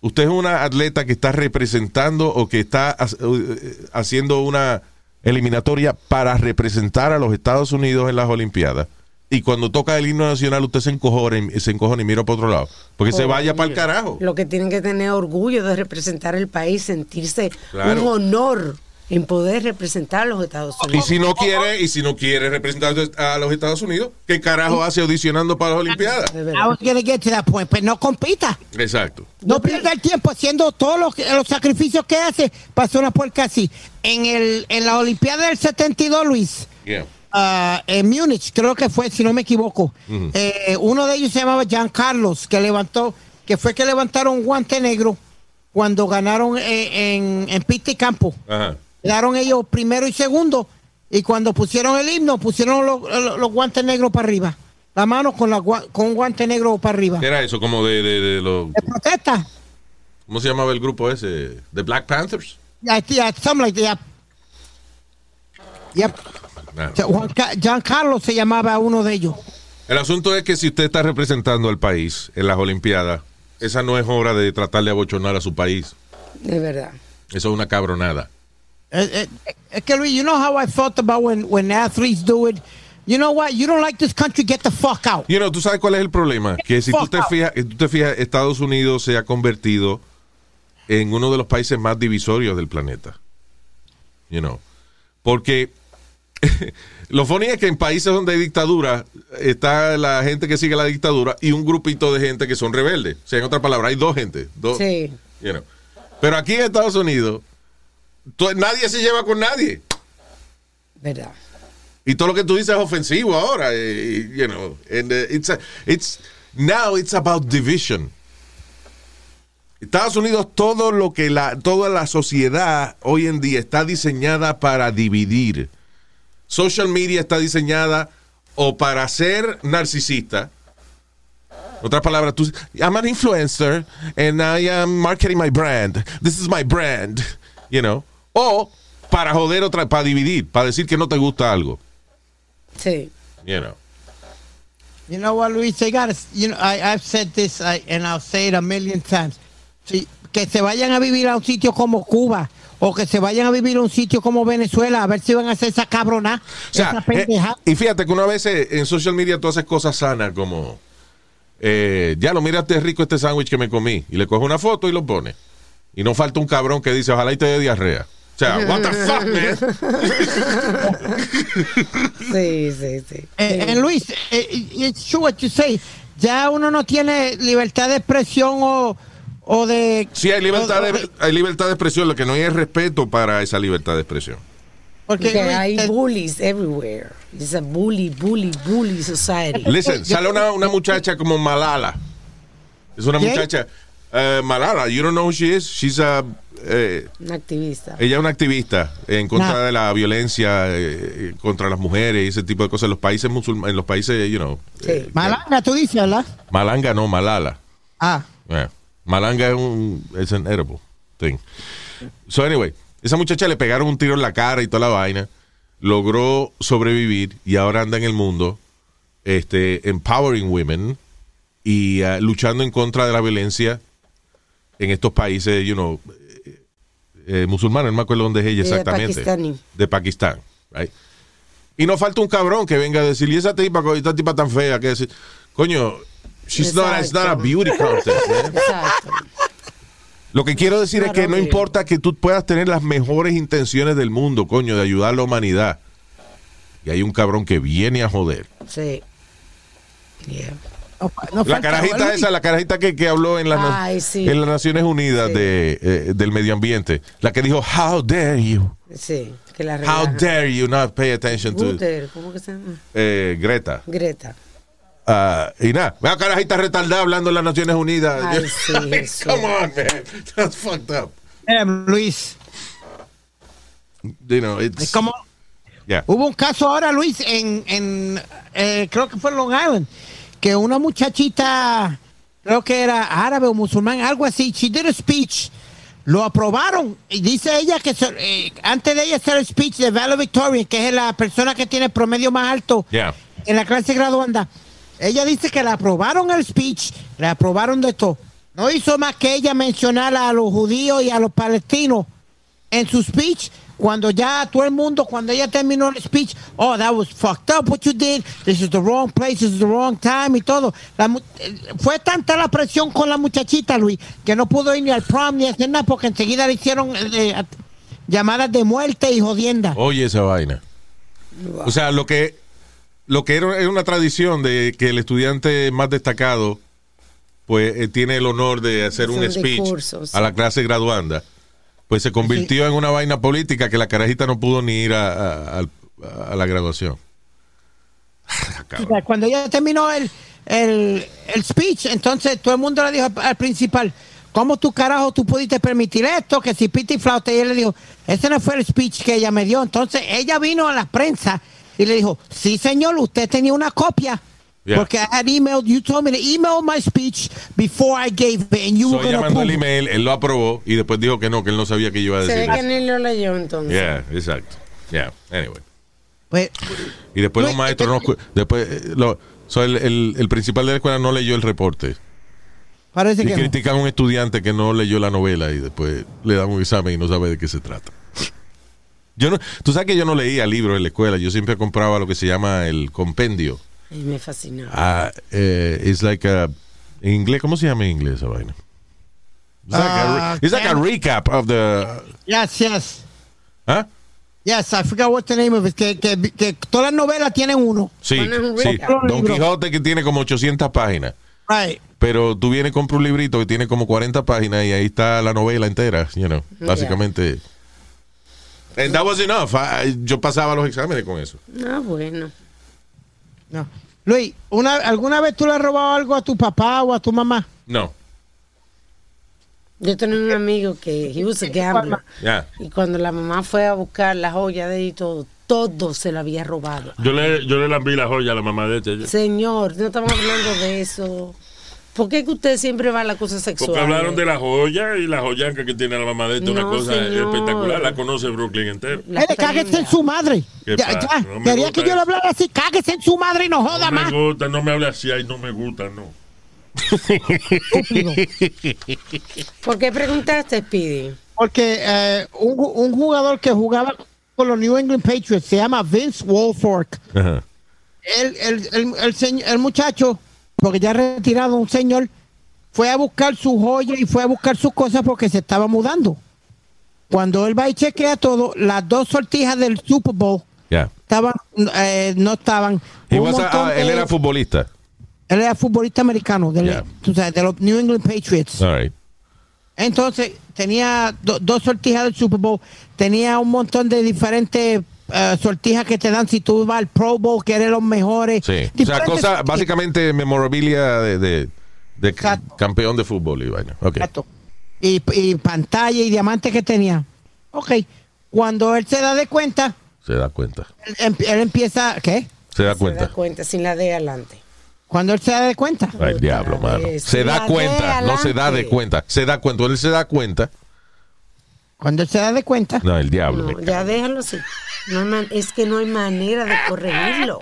usted es una atleta que está representando o que está ha- eh, haciendo una eliminatoria para representar a los Estados Unidos en las Olimpiadas. Y cuando toca el himno nacional, usted se encojona y, se encojona y mira para otro lado. Porque se vaya para el carajo. Lo que tienen que tener orgullo de representar el país, sentirse Claro. un honor en poder representar a los Estados Y Unidos. si no quiere, y si no quiere representar a los Estados Unidos, ¿qué carajo hace audicionando para las Olimpiadas? Get to that point, pues no compita. Exacto. No pierda el tiempo haciendo todos los, los sacrificios que hace para hacer una puerca así. En, el, en la Olimpiada del 72, Luis, Yeah. Ah, en Múnich, creo que fue, si no me equivoco, eh, uno de ellos se llamaba Jean Carlos, que levantó, que fue que levantaron un guante negro cuando ganaron eh, en, en pista y campo. Ajá. Quedaron ellos primero y segundo, y cuando pusieron el himno, pusieron los, los- los guantes negros para arriba. La mano con, la, con un guante negro para arriba. ¿Qué era eso? Como de, de, de los... De protesta. ¿Cómo se llamaba el grupo ese? ¿The Black Panthers? Yeah, yeah, something like that. Yep. Nah. Juan Jean Carlos se llamaba uno de ellos. El asunto es que si usted está representando al país en las Olimpiadas, esa no es hora de tratar de abochonar a su país. De verdad. Eso es una cabronada. Eh, eh, Es que Luis, you know how I felt about when, when athletes do it. You know what? You don't like this country, get the fuck out. You know, ¿tú sabes cuál es el problema? Que si tú te fijas, tú te fijas, Estados Unidos se ha convertido en uno de los países más divisorios del planeta. You know. Porque [LAUGHS] lo funny es que en países donde hay dictadura está la gente que sigue la dictadura y un grupito de gente que son rebeldes. O sea, en otras palabras, hay dos gente. Dos, Sí. you know. Pero aquí en Estados Unidos, nadie se lleva con nadie. ¿Verdad? Y todo lo que tú dices es ofensivo ahora. eh, you know, and, uh, it's, a- it's, now it's about division. Estados Unidos, todo lo que la, toda la sociedad hoy en día está diseñada para dividir. Social media está diseñada o para ser narcisista. Otras palabras, tú, I'm an influencer and I am marketing my brand. This is my brand, you know. O para joder otra, para dividir, para decir que no te gusta algo, Sí. you know. You know what, Luis? They gotta, you know, I, I've said this I, and I'll say it a million times. Sí, que se vayan a vivir a un sitio como Cuba o que se vayan a vivir a un sitio como Venezuela a ver si van a hacer esa cabrona, O sea, esa eh, y fíjate que una vez eh, en social media tú haces cosas sanas como, eh, ya lo miraste rico este sándwich que me comí y le coge una foto y lo pone. Y no falta un cabrón que dice, ojalá y te dé diarrea. O sea, [LAUGHS] what the fuck, man? [LAUGHS] Sí, sí, sí. Eh, eh, Luis, eh, it's true what you say. Ya uno no tiene libertad de expresión o, o de... Sí, hay libertad, de, hay libertad de expresión, lo que no hay es respeto para esa libertad de expresión. Porque, hay eh, bullies everywhere. It's a bully, bully, bully society. Listen, sale una, una muchacha como Malala. Es una muchacha, eh, Malala, you don't know who she is? She's a, eh, Un activista. Ella es una activista en contra No. de la violencia eh, contra las mujeres y ese tipo de cosas en los países musulmanes, en los países, you know. Sí. eh, Malanga, tú dices, ¿verdad? Malanga no, Malala. Ah, Yeah. Malanga es un es an edible thing. So anyway, esa muchacha le pegaron un tiro en la cara y toda la vaina, logró sobrevivir y ahora anda en el mundo este empowering women y ah, luchando en contra de la violencia en estos países, you know, eh, eh, musulmanes, no me acuerdo dónde es ella de exactamente. pakistaní. De Pakistán, right? Y no falta un cabrón que venga a decir, y esa tipa, esta tipa tan fea, que decir, coño, she's not, it's not a beauty contest, man. [LAUGHS] Exacto. Lo que quiero decir es que no importa que tú puedas tener las mejores intenciones del mundo, coño, de ayudar a la humanidad. Y hay un cabrón que viene a joder. Sí. Yeah. no, no La carajita esa, la carajita que, que habló en, la, Ay, sí. en las Naciones Unidas Sí. de, eh, del medio ambiente. La que dijo, how dare you, Sí. Que la how dare you not pay attention to ¿cómo que se llama? eh, Greta. Greta. Ah, y nada, vea carajita retardada hablando en las Naciones Unidas. Ay, [LAUGHS] sí, Jesús. Come on, man. That's fucked up. eh, Luis, You know, it's, es como... yeah. Hubo un caso ahora, Luis, en, en eh, creo que fue en Long Island, que una muchachita, creo que era árabe o musulmán, algo así, she did a speech, lo aprobaron, y dice ella que eh, antes de ella hacer el speech de valedictorian, que es la persona que tiene el promedio más alto Yeah. en la clase graduanda, ella dice que le aprobaron el speech, le aprobaron de todo. No hizo más que ella mencionar a los judíos y a los palestinos en su speech. Cuando ya todo el mundo, cuando ella terminó el speech, oh, that was fucked up what you did, this is the wrong place, this is the wrong time y todo. Eh, fue tanta la presión con la muchachita, Luis, que no pudo ir ni al prom ni hacer nada porque enseguida le hicieron eh, llamadas de muerte y jodienda. Oye esa vaina. O sea, lo que lo que era, era una tradición de que el estudiante más destacado pues eh, tiene el honor de hacer un un speech a la clase graduanda, pues se convirtió en una vaina política que la carajita no pudo ni ir a, a- a- a la graduación. Sea, Cuando ella terminó el, el, el speech, entonces todo el mundo le dijo al, al principal, ¿cómo tu carajo tú pudiste permitir esto? Que si piti flauta, y él le dijo, ese no fue el speech que ella me dio. Entonces ella vino a la prensa y le dijo, sí señor, usted tenía una copia. Yeah. Porque I had emailed, you told me to email my speech before I gave it and you So, were going ella to mandó el email, él lo aprobó y después dijo que no, que él no sabía que yo iba a Se decir ve que ni lo leyó entonces. Yeah, exacto. Yeah, anyway. Pues, Y después No, los maestros no... Después, eh, lo- so, el, el- el principal de la escuela no leyó el reporte. parece Y que no. critican a un estudiante que no leyó la novela y después le dan un examen y no sabe de qué se trata. Yo no, tú sabes que yo no leía libros en la escuela, yo siempre compraba lo que se llama el compendio. Ay, me fascinó. Ah, eh, it's like a, en inglés, ¿cómo se llama en inglés esa vaina? It's like, a, Uh, it's like a Ken- recap of the. Yes, yes. ¿Ah? Yes, I forgot what the name of it. Que, que, que todas las novelas tienen uno. Sí, sí. Don. Quijote que tiene como 800 páginas. Right. Pero tú vienes y compras un librito que tiene como 40 páginas y ahí está la novela entera, you know, Yeah. And that was enough. I- yo pasaba los exámenes con eso. Ah, bueno. No. Luis, una, ¿alguna vez tú le has robado algo a tu papá o a tu mamá? No. Yo tenía un amigo que he was a [LAUGHS] gambler. Ya. Y cuando la mamá fue a buscar la joya de él y todo, todo se lo había robado. Yo le, yo le lambí la joya a la mamá de este. Señor, no estamos hablando de eso. ¿Por qué que usted siempre va a la cosa sexual? Porque hablaron de la joya y la joyanca que tiene la mamá de una No, cosa señor. espectacular. La conoce Brooklyn entero. Eh, cáguese en su madre. ¿Qué Ya, ya. No me Quería que yo le hablara así. Cáguese en su madre y no joda No más. me gusta, no me hable así, ay, no me gusta, no. [LAUGHS] ¿Por qué preguntaste, Speedy? Porque eh, un, ju- un jugador que jugaba con los New England Patriots se llama Vince Wolfork. Ajá. El, el, el, el, el muchacho, porque ya retirado, un señor, fue a buscar su joya y fue a buscar sus cosas porque se estaba mudando. Cuando él va y chequea todo, las dos sortijas del Super Bowl estaban, eh, no estaban. A- ah, él era futbolista. él era futbolista americano, del- Yeah. tú sabes, de los New England Patriots. All right. Entonces, tenía do- dos sortijas del Super Bowl, tenía un montón de diferentes eh, sortijas que te dan si tú vas al Pro Bowl, que eres los mejores. Sí. O sea, cosa, básicamente memorabilia de, de, de Exacto. campeón de fútbol y. Exacto. Y, y pantalla y diamantes que tenía. Ok. Cuando él se da de cuenta, Se da cuenta. él, em- él empieza, ¿qué? Se da Se cuenta. da cuenta, sin la de adelante. Cuando él se da de cuenta, Ay, diablo, Otra mano. Se da cuenta, no se da de cuenta. Se da cuenta. Él se da cuenta. cuando él se da de cuenta, No, el diablo. No, ya déjalo así. No hay man- es que no hay manera de corregirlo.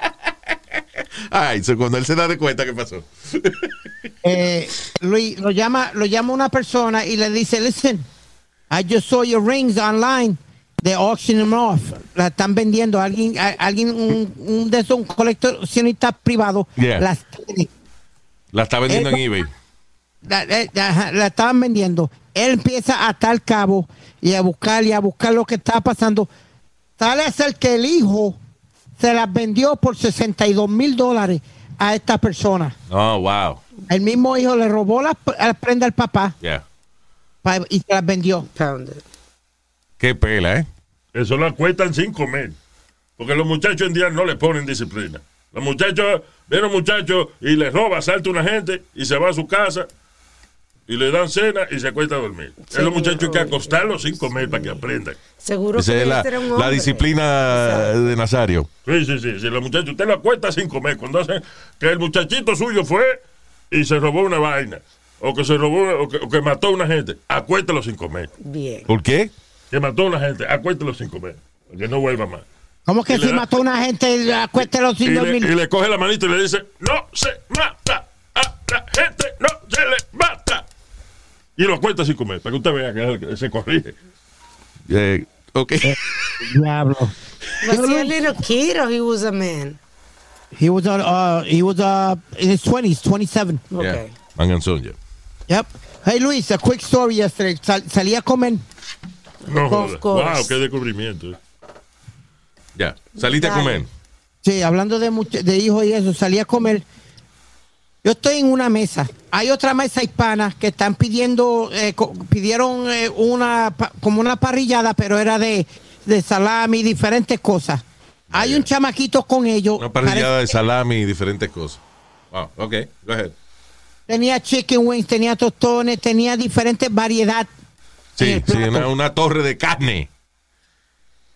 Ay, so cuando él se da de cuenta, ¿qué pasó? eh, Luis lo llama, lo llama una persona y le dice, listen, I just saw your rings online. They auction them off. La están vendiendo. Alguien, a- alguien, un, un de esos un coleccionista privado. Yeah. Las tiene. La está vendiendo en Él- eBay. la, la- la- la estaban vendiendo. Él empieza a atar cabo y a buscar y a buscar lo que estaba pasando. Sale a ser que el hijo se las vendió por 62 mil dólares a esta persona. Oh, wow. El mismo hijo le robó las la prenda al papá Yeah. y se las vendió. Qué pela, ¿eh? Eso la cuestan sin comer. Porque los muchachos en día no le ponen disciplina. Los muchachos, ven a un muchacho y le roba, salta una gente y se va a su casa y le dan cena y se acuesta a dormir. Es los muchachos hay que acostarlos sin comer para que aprendan. Seguro Esa que es la, ese era un la disciplina de Nazario. Sí, sí, sí. Si los muchachos, usted lo acuesta sin comer. Cuando hacen que el muchachito suyo fue y se robó una vaina. O que se robó, o que, o que mató a una gente. Acuéstalo sin comer. Bien. ¿Por qué? Que mató a una gente. Acuéstalo sin comer. Para que no vuelva más. ¿Cómo que Y si da- mató a una gente, acuéstelo sin dormir? y le coge la manito y le dice, no se mata a la gente, no se le mata. Y lo cuenta sin comer, para que usted vea que se corrige. Eh, ok. Diablo. Was he a little kid or he was a man? He was, uh, uh, he was uh, in his 20s, 27. Yeah. Okay. Manganzón, ya. Yep. Hey Luis, a quick story yesterday. Sal- salí a comer. No Of joda. course. Wow, qué descubrimiento. eh. Ya. Saliste a comer. Sí, hablando de, much- de hijos y eso, salí a comer. Yo estoy en una mesa. Hay otra mesa hispana que están pidiendo, eh, pidieron eh, una, como una parrillada, pero era de, de salami y diferentes cosas. Hay un chamaquito con ellos. Una parrillada de salami y diferentes cosas. Wow, ok. Go ahead. Tenía chicken wings, tenía tostones, tenía diferentes variedad Sí, sí, una, una torre de carne.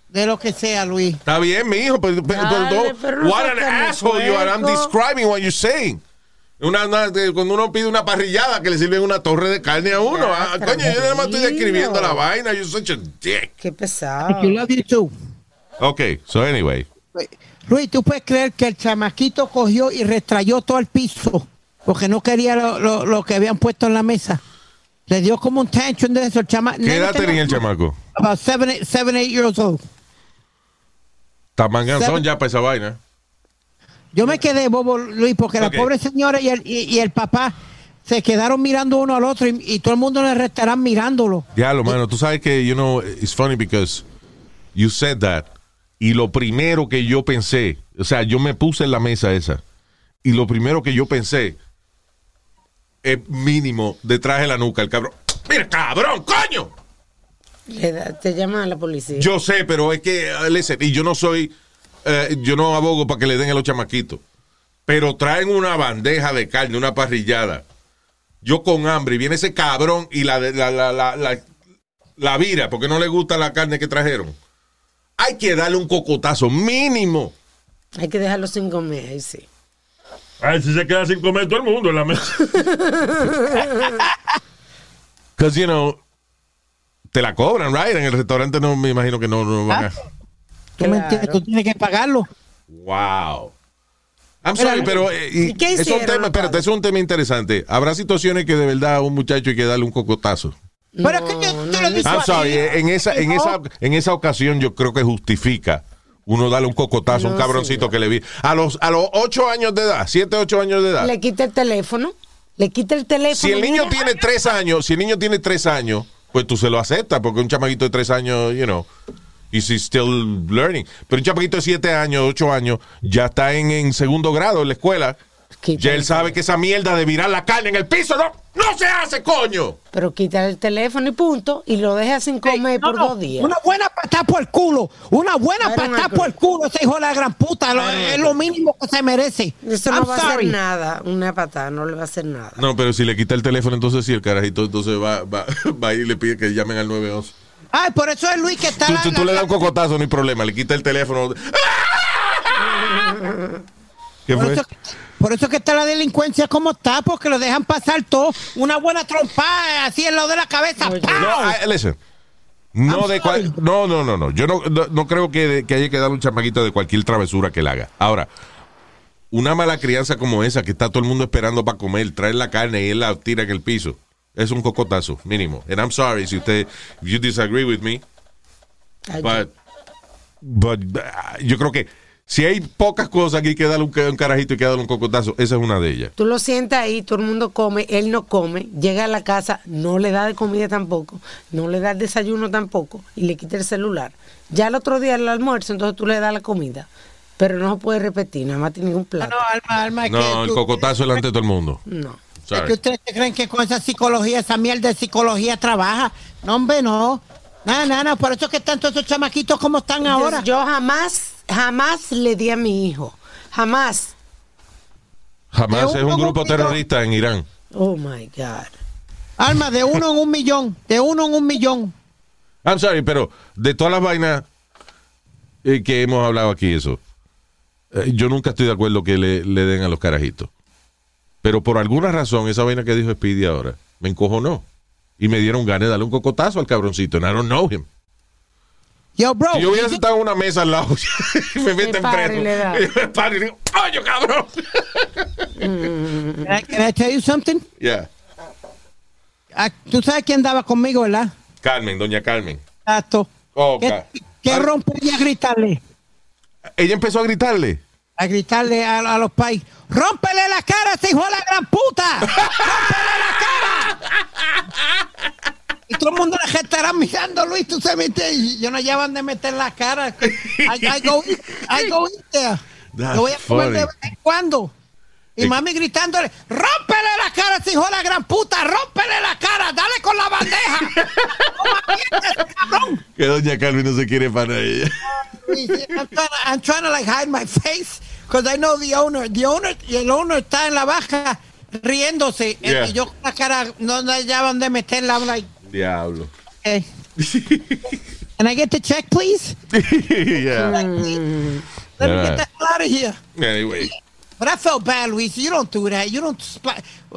de lo que sea, Luis. Está bien, mi hijo, pero, pero- pero Dale, no- pero no what an asshole you are. I'm describing what you're saying. Una, una- cuando uno pide una parrillada que le sirven una torre de carne a uno. Ya, Ah, coño, yo nada más estoy describiendo la vaina. You're such a dick. Qué pesado. I love you too. Ok, so anyway. Luis, ¿tú puedes creer que el chamaquito cogió y restrayó todo el piso porque no quería lo, lo- lo que habían puesto en la mesa? Le dio como un tantrum de eso el chama. ¿Qué edad tenía el chamaco? About seven, eight- seven, eight years old. Está manganzón Seven- ya para esa vaina. Yo me quedé bobo, Luis, porque la pobre señora y el, y, y el papá se quedaron mirando uno al otro y, y todo el mundo en el restaurante mirándolo. Diablo, mano, tú sabes que, you know, it's funny because you said that. Y lo primero que yo pensé, o sea, yo me puse en la mesa esa. Y lo primero que yo pensé es mínimo detrás de la nuca, el cabrón. ¡Mira, cabrón, coño! Le da- te llaman a la policía. Yo sé, pero es que, listen, y yo no soy, eh, yo no abogo para que le den a los chamaquitos. Pero traen una bandeja de carne, una parrillada. Yo con hambre, y viene ese cabrón y la, la, la, la, la, la vira, porque no le gusta la carne que trajeron. Hay que darle un cocotazo mínimo. Hay que dejarlo sin comer, ahí sí. Ay, si se queda sin comer todo el mundo en la mesa. [LAUGHS] Because, you know, te la cobran, right? En el restaurante no me imagino que no, no van a... ¿Tú me entiendes? Tú tienes que pagarlo. Wow. I'm sorry, pero eh, y ¿Y qué es un tema, espérate, es un tema interesante. Habrá situaciones que de verdad a un muchacho hay que darle un cocotazo. Pero es que yo te lo he dicho I'm sorry, eh, en esa, en esa, en esa ocasión yo creo que justifica uno darle un cocotazo a un No, cabroncito señor. que le vi. A los, a los ocho años de edad, siete, ocho años de edad. Le quita el teléfono. Le quita el teléfono. si el niño mira. tiene tres años, si el niño tiene tres años, pues tú se lo aceptas, porque un chamaquito de tres años, you know, is he still learning. Pero un chamaquito de siete años, ocho años, ya está en, en segundo grado en la escuela. Quita Ya él sabe que esa mierda de virar la carne en el piso no, no se hace, coño. Pero quita el teléfono y punto. Y lo deja sin comer No, por no, dos días. Una buena patada por el culo. Una buena patada por el culo. Ese hijo de la gran puta. lo- es lo mínimo que se merece. Eso no I'm va a hacer nada. Una patada no le va a hacer nada. No, pero si le quita el teléfono, entonces sí, el carajito entonces va, va, [LAUGHS] va y le pide que llamen al 911. Ay, por eso es Luis que está. Tú, la- tú- tú la- le das un cocotazo, no hay problema, le quita el teléfono. [LAUGHS] ¿Qué Por fue? eso, por eso que está la delincuencia como está, porque lo dejan pasar todo. Una buena trompada así en lado de la cabeza. No, I- listen. No, de cual- no, no, no, no. Yo no, no, no creo que, que haya que dar un chamaquito de cualquier travesura que él haga. Ahora, una mala crianza como esa, que está todo el mundo esperando para comer, traer la carne y él la tira en el piso, es un cocotazo, mínimo. And I'm sorry si usted, if you disagree with me, but, but, uh, yo creo que si hay pocas cosas hay que darle un, un carajito y que darle un cocotazo, esa es una de ellas. Tú lo sientas ahí, todo el mundo come, él no come, llega a la casa, no le da de comida tampoco, no le da el desayuno tampoco y le quita el celular. Ya el otro día el almuerzo, entonces tú le das la comida, pero no se puede repetir, nada más tiene un No, plato. no, Alma, Alma, es que No, el tú- cocotazo delante de todo el mundo. No. Es que ustedes creen que con esa psicología, esa mierda de psicología trabaja. No, hombre, no. Nada, nada, no. Por eso es que están todos esos chamaquitos como están ahora. Yo jamás, jamás le di a mi hijo, jamás. Jamás es un grupo terrorista en Irán. Oh my God. Alma, de uno en un millón. De uno en un millón. I'm sorry, pero de todas las vainas eh, que hemos hablado aquí, eso, eh, yo nunca estoy de acuerdo que le, le den a los carajitos. Pero por alguna razón, esa vaina que dijo Speedy ahora, me encojonó. Y me dieron ganas de darle un cocotazo al cabroncito. And I don't know him. Yo, bro. Si yo hubiera estado en una mesa al lado [LAUGHS] y me meten preso. y me paro y digo, ¡Coño, cabrón! Can I, can I tell you something? Yeah. Ah, Tú sabes quién andaba conmigo, ¿verdad? Carmen, doña Carmen. Exacto. Oh, ¿Qué, ca- qué rompería a gritarle? Ella empezó a gritarle. A gritarle a, a los pais. ¡Rómpele la cara a ese hijo de la gran puta! [LAUGHS] ¡Rómpele la cara! Y todo el mundo la gente estará mirando, Luis, tú se metes. y Yo no llevo dónde meter la cara. I, I go, I go in there. Lo voy a comer funny. de vez en cuando. Y Eh. mami gritándole, ¡rómpele la cara a ese hijo de la gran puta! ¡Rómpele la cara! ¡Dale con la bandeja! [LAUGHS] ¡Toma mierda, ese cabrón! Que doña Carmen no se quiere para ella. I'm trying, to, I'm trying to like hide my face because I know the owner. The owner y el owner está en la baja riéndose Yeah. y yo con la cara no no hallaba dónde meterla. I'm like, Diablo. hey. [LAUGHS] Can I get the check, please? [LAUGHS] yeah. Let me get the hell out of here. Anyway. But I felt bad, Luis. You don't do that. You don't.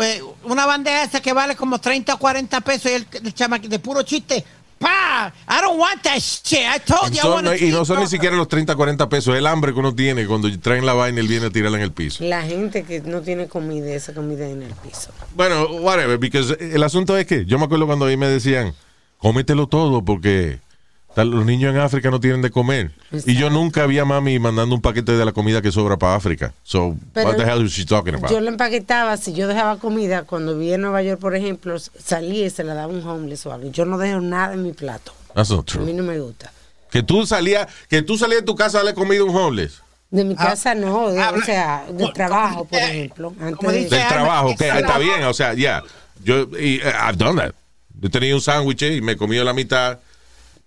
eh, Una bandeja esa que vale como 30 o 40 pesos y el, el chamaquito de puro chiste. Pa! I don't want that shit. I told you I y no son ni siquiera los 30, 40 pesos. El hambre que uno tiene cuando traen la vaina y él viene a tirarla en el piso. La gente que no tiene comida, esa comida en el piso. Bueno, whatever, because el asunto es que yo me acuerdo cuando ahí me decían, cómetelo todo porque Los niños en África no tienen de comer. Y yo nunca vi a mami mandando un paquete de la comida que sobra para África. So, Pero what the hell is she talking about? Yo la empaquetaba, si yo dejaba comida, cuando vivía en Nueva York, por ejemplo, salía y se la daba un homeless o algo. Yo no dejo nada en mi plato. That's not A mí no me gusta. Que tú salías, que tú salías de tu casa a darle comida a un homeless. De mi casa no, de- o habla- sea, del trabajo, por ejemplo. Antes de- Del trabajo, esa está bien, o sea, ya. Yo, y, eh, I've done that. Yo tenía un sándwich y me comí la mitad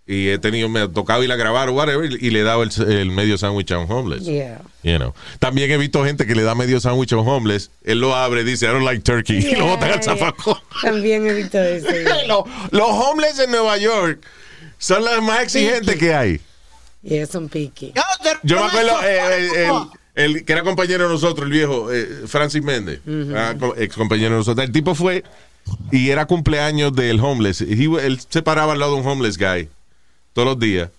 y he tenido, me ha tocado ir a grabar o whatever y, le he dado el, el medio sándwich a un homeless. Yeah. You know. También he visto gente que le da medio sándwich a un homeless, él lo abre, dice, I don't like turkey, [LAUGHS] y lo botan al Yeah, yeah. zafacón. También he visto eso. yeah. [LAUGHS] los, los homeless en Nueva York son los más exigentes que hay. Yeah, son picky. Yo, me acuerdo, eh, el, el- el que era compañero de nosotros, el viejo, eh, Francis Méndez, ah, co- ex compañero de nosotros. El tipo fue y era cumpleaños del homeless. He- él se paraba al lado de un homeless guy todos los días,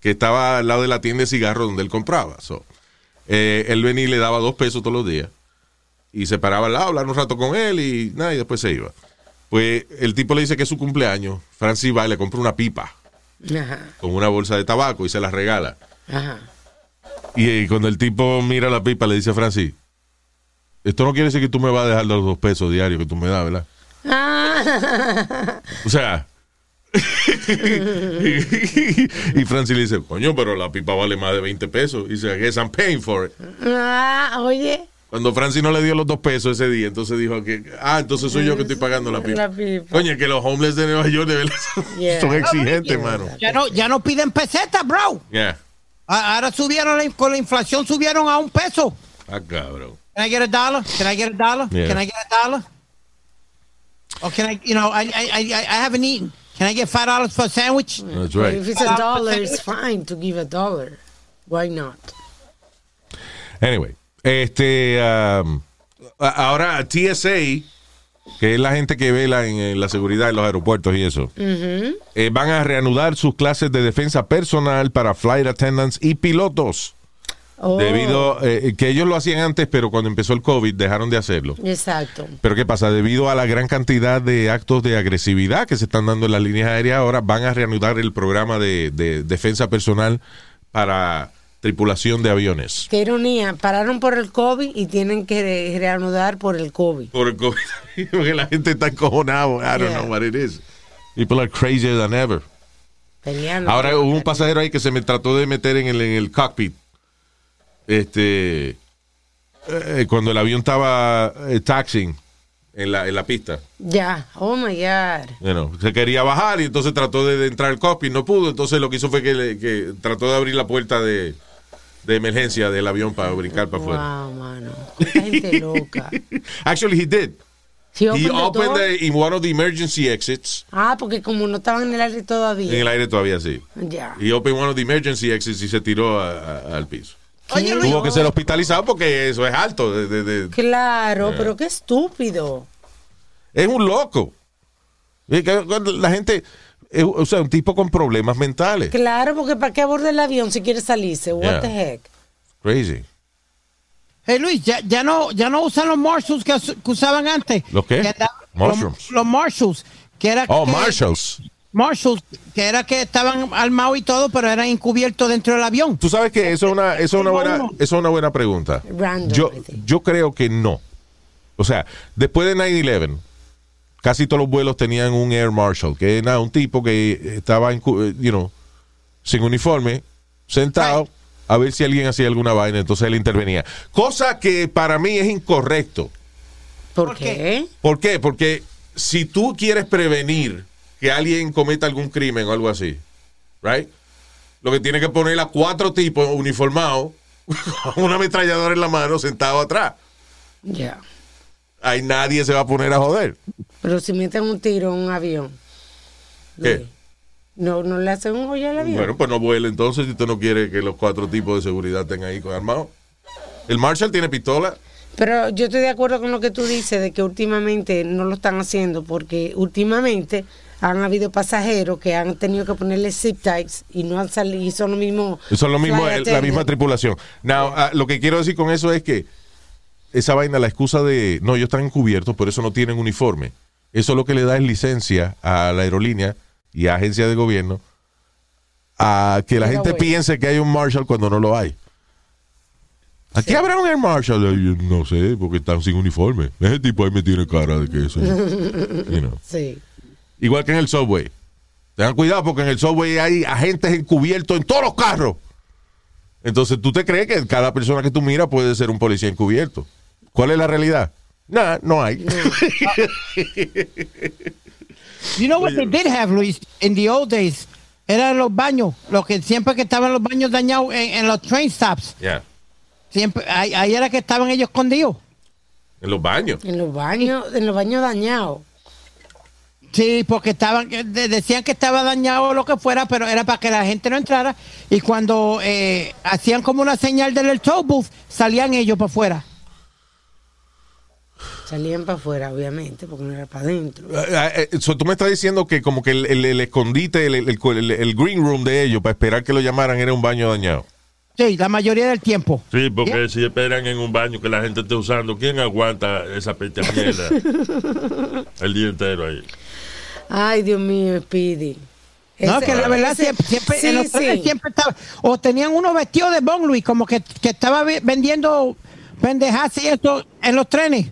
que estaba al lado de la tienda de cigarros donde él compraba. So, eh, él venía y le daba dos pesos todos los días. Y se paraba al lado, hablar un rato con él y nada, y después se iba. Pues el tipo le dice que es su cumpleaños. Francis va y le compra una pipa Ajá, con una bolsa de tabaco y se la regala. ajá. Y, eh, cuando el tipo mira la pipa, le dice a Francis, esto no quiere decir que tú me vas a dejar los dos pesos diarios que tú me das, ¿verdad? Ah, O sea... [LAUGHS] y Francis le dice, coño, pero la pipa vale más de 20 pesos. Y dice, I guess I'm paying for it. ah, oye. Cuando Francis no le dio los dos pesos ese día, entonces dijo que, ah, entonces soy yo que estoy pagando la pipa. La pipa. Coño, que los homeless de Nueva York de verdad [LAUGHS] son, Yeah. son exigentes, mano. Ya no, ya no piden pesetas, bro. Yeah. A- Ahora subieron, la- con la inflación subieron a un peso. Ah, cabrón. Can I get a dollar? Can I get a dollar? Yeah. Can I get a dollar? Or can I, you know, I, I, I, I haven't eaten. Can I get five dollars for a sandwich? That's If right. it's a dollar, it's fine to give a dollar. Why not? Anyway, este, um, ahora TSA, que es la gente que vela en, en la seguridad en los aeropuertos y eso, eh, van a reanudar sus clases de defensa personal para flight attendants y pilotos. Oh, Debido eh, que ellos lo hacían antes, pero cuando empezó el COVID dejaron de hacerlo. Exacto. Pero ¿qué pasa? Debido a la gran cantidad de actos de agresividad que se están dando en las líneas aéreas ahora, van a reanudar el programa de, de defensa personal para tripulación de aviones. Qué ironía. Pararon por el COVID y tienen que re- reanudar por el COVID. Por el COVID. [LAUGHS] Porque la gente está encojonada. I don't Yeah. know what it is. People are crazier than ever. Peleando. Ahora hubo un pasajero ahí que se me trató de meter en el, en el cockpit. Este. eh, cuando el avión estaba eh, taxiing en la, en la pista. Ya. Oh my God. Know, se quería bajar y entonces trató de, de entrar al cockpit, no pudo. Entonces lo que hizo fue que, le- que trató de abrir la puerta de, de emergencia del avión para brincar para afuera. Wow, mano. Esta gente [LAUGHS] loca. Actually, he did. He He opened the the, in one of the emergency exits. Ah, porque como no estaban en el aire todavía. En el aire todavía sí. Ya. He opened one of the emergency exits y se tiró a- a- al piso. Oye, Luis, Tuvo que ser hospitalizado porque eso es alto. de- de- de- Claro, pero qué estúpido. es un loco. La gente, eh, o sea, un tipo con problemas mentales. Claro, porque ¿para qué aborde el avión si quiere salirse? What Yeah. the heck? Crazy. Hey Luis, ya, ya no ya no usan los Marshalls que, us- que usaban antes. ¿Los qué? Que andaban- Mushrooms. Los, los Marshalls, que era Oh, que- Marshalls. Marshalls, que era que estaban armados y todo, pero eran encubiertos dentro del avión. Tú sabes que eso es una, eso es una buena, eso es una buena pregunta. Random, Yo, yo creo que no. O sea, después de 9-11, casi todos los vuelos tenían un Air Marshal, que era un tipo que estaba, en, cu- you know, sin uniforme, sentado, a ver si alguien hacía alguna vaina, entonces él intervenía. Cosa que para mí es incorrecto. ¿Por, ¿Por qué? qué? ¿Por qué? Porque si tú quieres prevenir que alguien cometa algún crimen o algo así, right? Lo que tiene que poner a cuatro tipos uniformados con [LAUGHS] una ametralladora en la mano sentado atrás. Ya. Ahí nadie se va a poner a joder. Pero si meten un tiro en un avión. ¿Qué? No, no le hacen un hoyo al avión. Bueno, pues no vuele entonces si usted no quiere que los cuatro tipos de seguridad estén ahí con armados. El Marshall tiene pistola. Pero yo estoy de acuerdo con lo que tú dices de que últimamente no lo están haciendo porque últimamente han habido pasajeros que han tenido que ponerle zip ties y no han salido y son lo mismo. Es lo mismo, el- la attendant. misma tripulación. Now, ah, lo que quiero decir con eso es que esa vaina, la excusa de no, ellos están encubiertos, por eso no tienen uniforme. Eso lo que le da es licencia a la aerolínea y a agencias de gobierno a que la gente piense que hay un Marshall cuando no lo hay. Aquí habrá un Air Marshal, yo no sé, porque están sin uniforme. Ese tipo ahí me tiene cara de que eso. [LAUGHS] you know. Sí. Igual que en el subway. Tengan cuidado porque en el subway hay agentes encubiertos en todos los carros. Entonces tú te crees que cada persona que tú miras puede ser un policía encubierto. ¿Cuál es la realidad? Nada, no hay. [LAUGHS] You know what they did have, Luis, in the old days? Eran los baños, los que siempre que estaban los baños dañados en, en los train stops. Ya. Siempre, ahí, ahí era que estaban ellos escondidos. En los baños. En los baños, en los baños dañados. Sí, porque estaban, eh, de- decían que estaba dañado o lo que fuera, pero era para que la gente no entrara. Y cuando eh, hacían como una señal del toll booth, salían ellos para afuera. Salían para afuera, obviamente, porque no era para adentro. So, tú me estás diciendo que como que el, el- el escondite, el, el- el- el green room de ellos para esperar que lo llamaran era un baño dañado. Sí, la mayoría del tiempo. Sí, porque si esperan en un baño que la gente esté usando, ¿quién aguanta esa peste mierda [LAUGHS] el día entero ahí? Ay, Dios mío, Speedy. No, Ese- que la verdad ese- siempre, siempre sí, en los trenes sí. siempre estaba, o tenían unos vestidos de Bon Luis, como que, que estaba ve- vendiendo pendejas y esto en los trenes.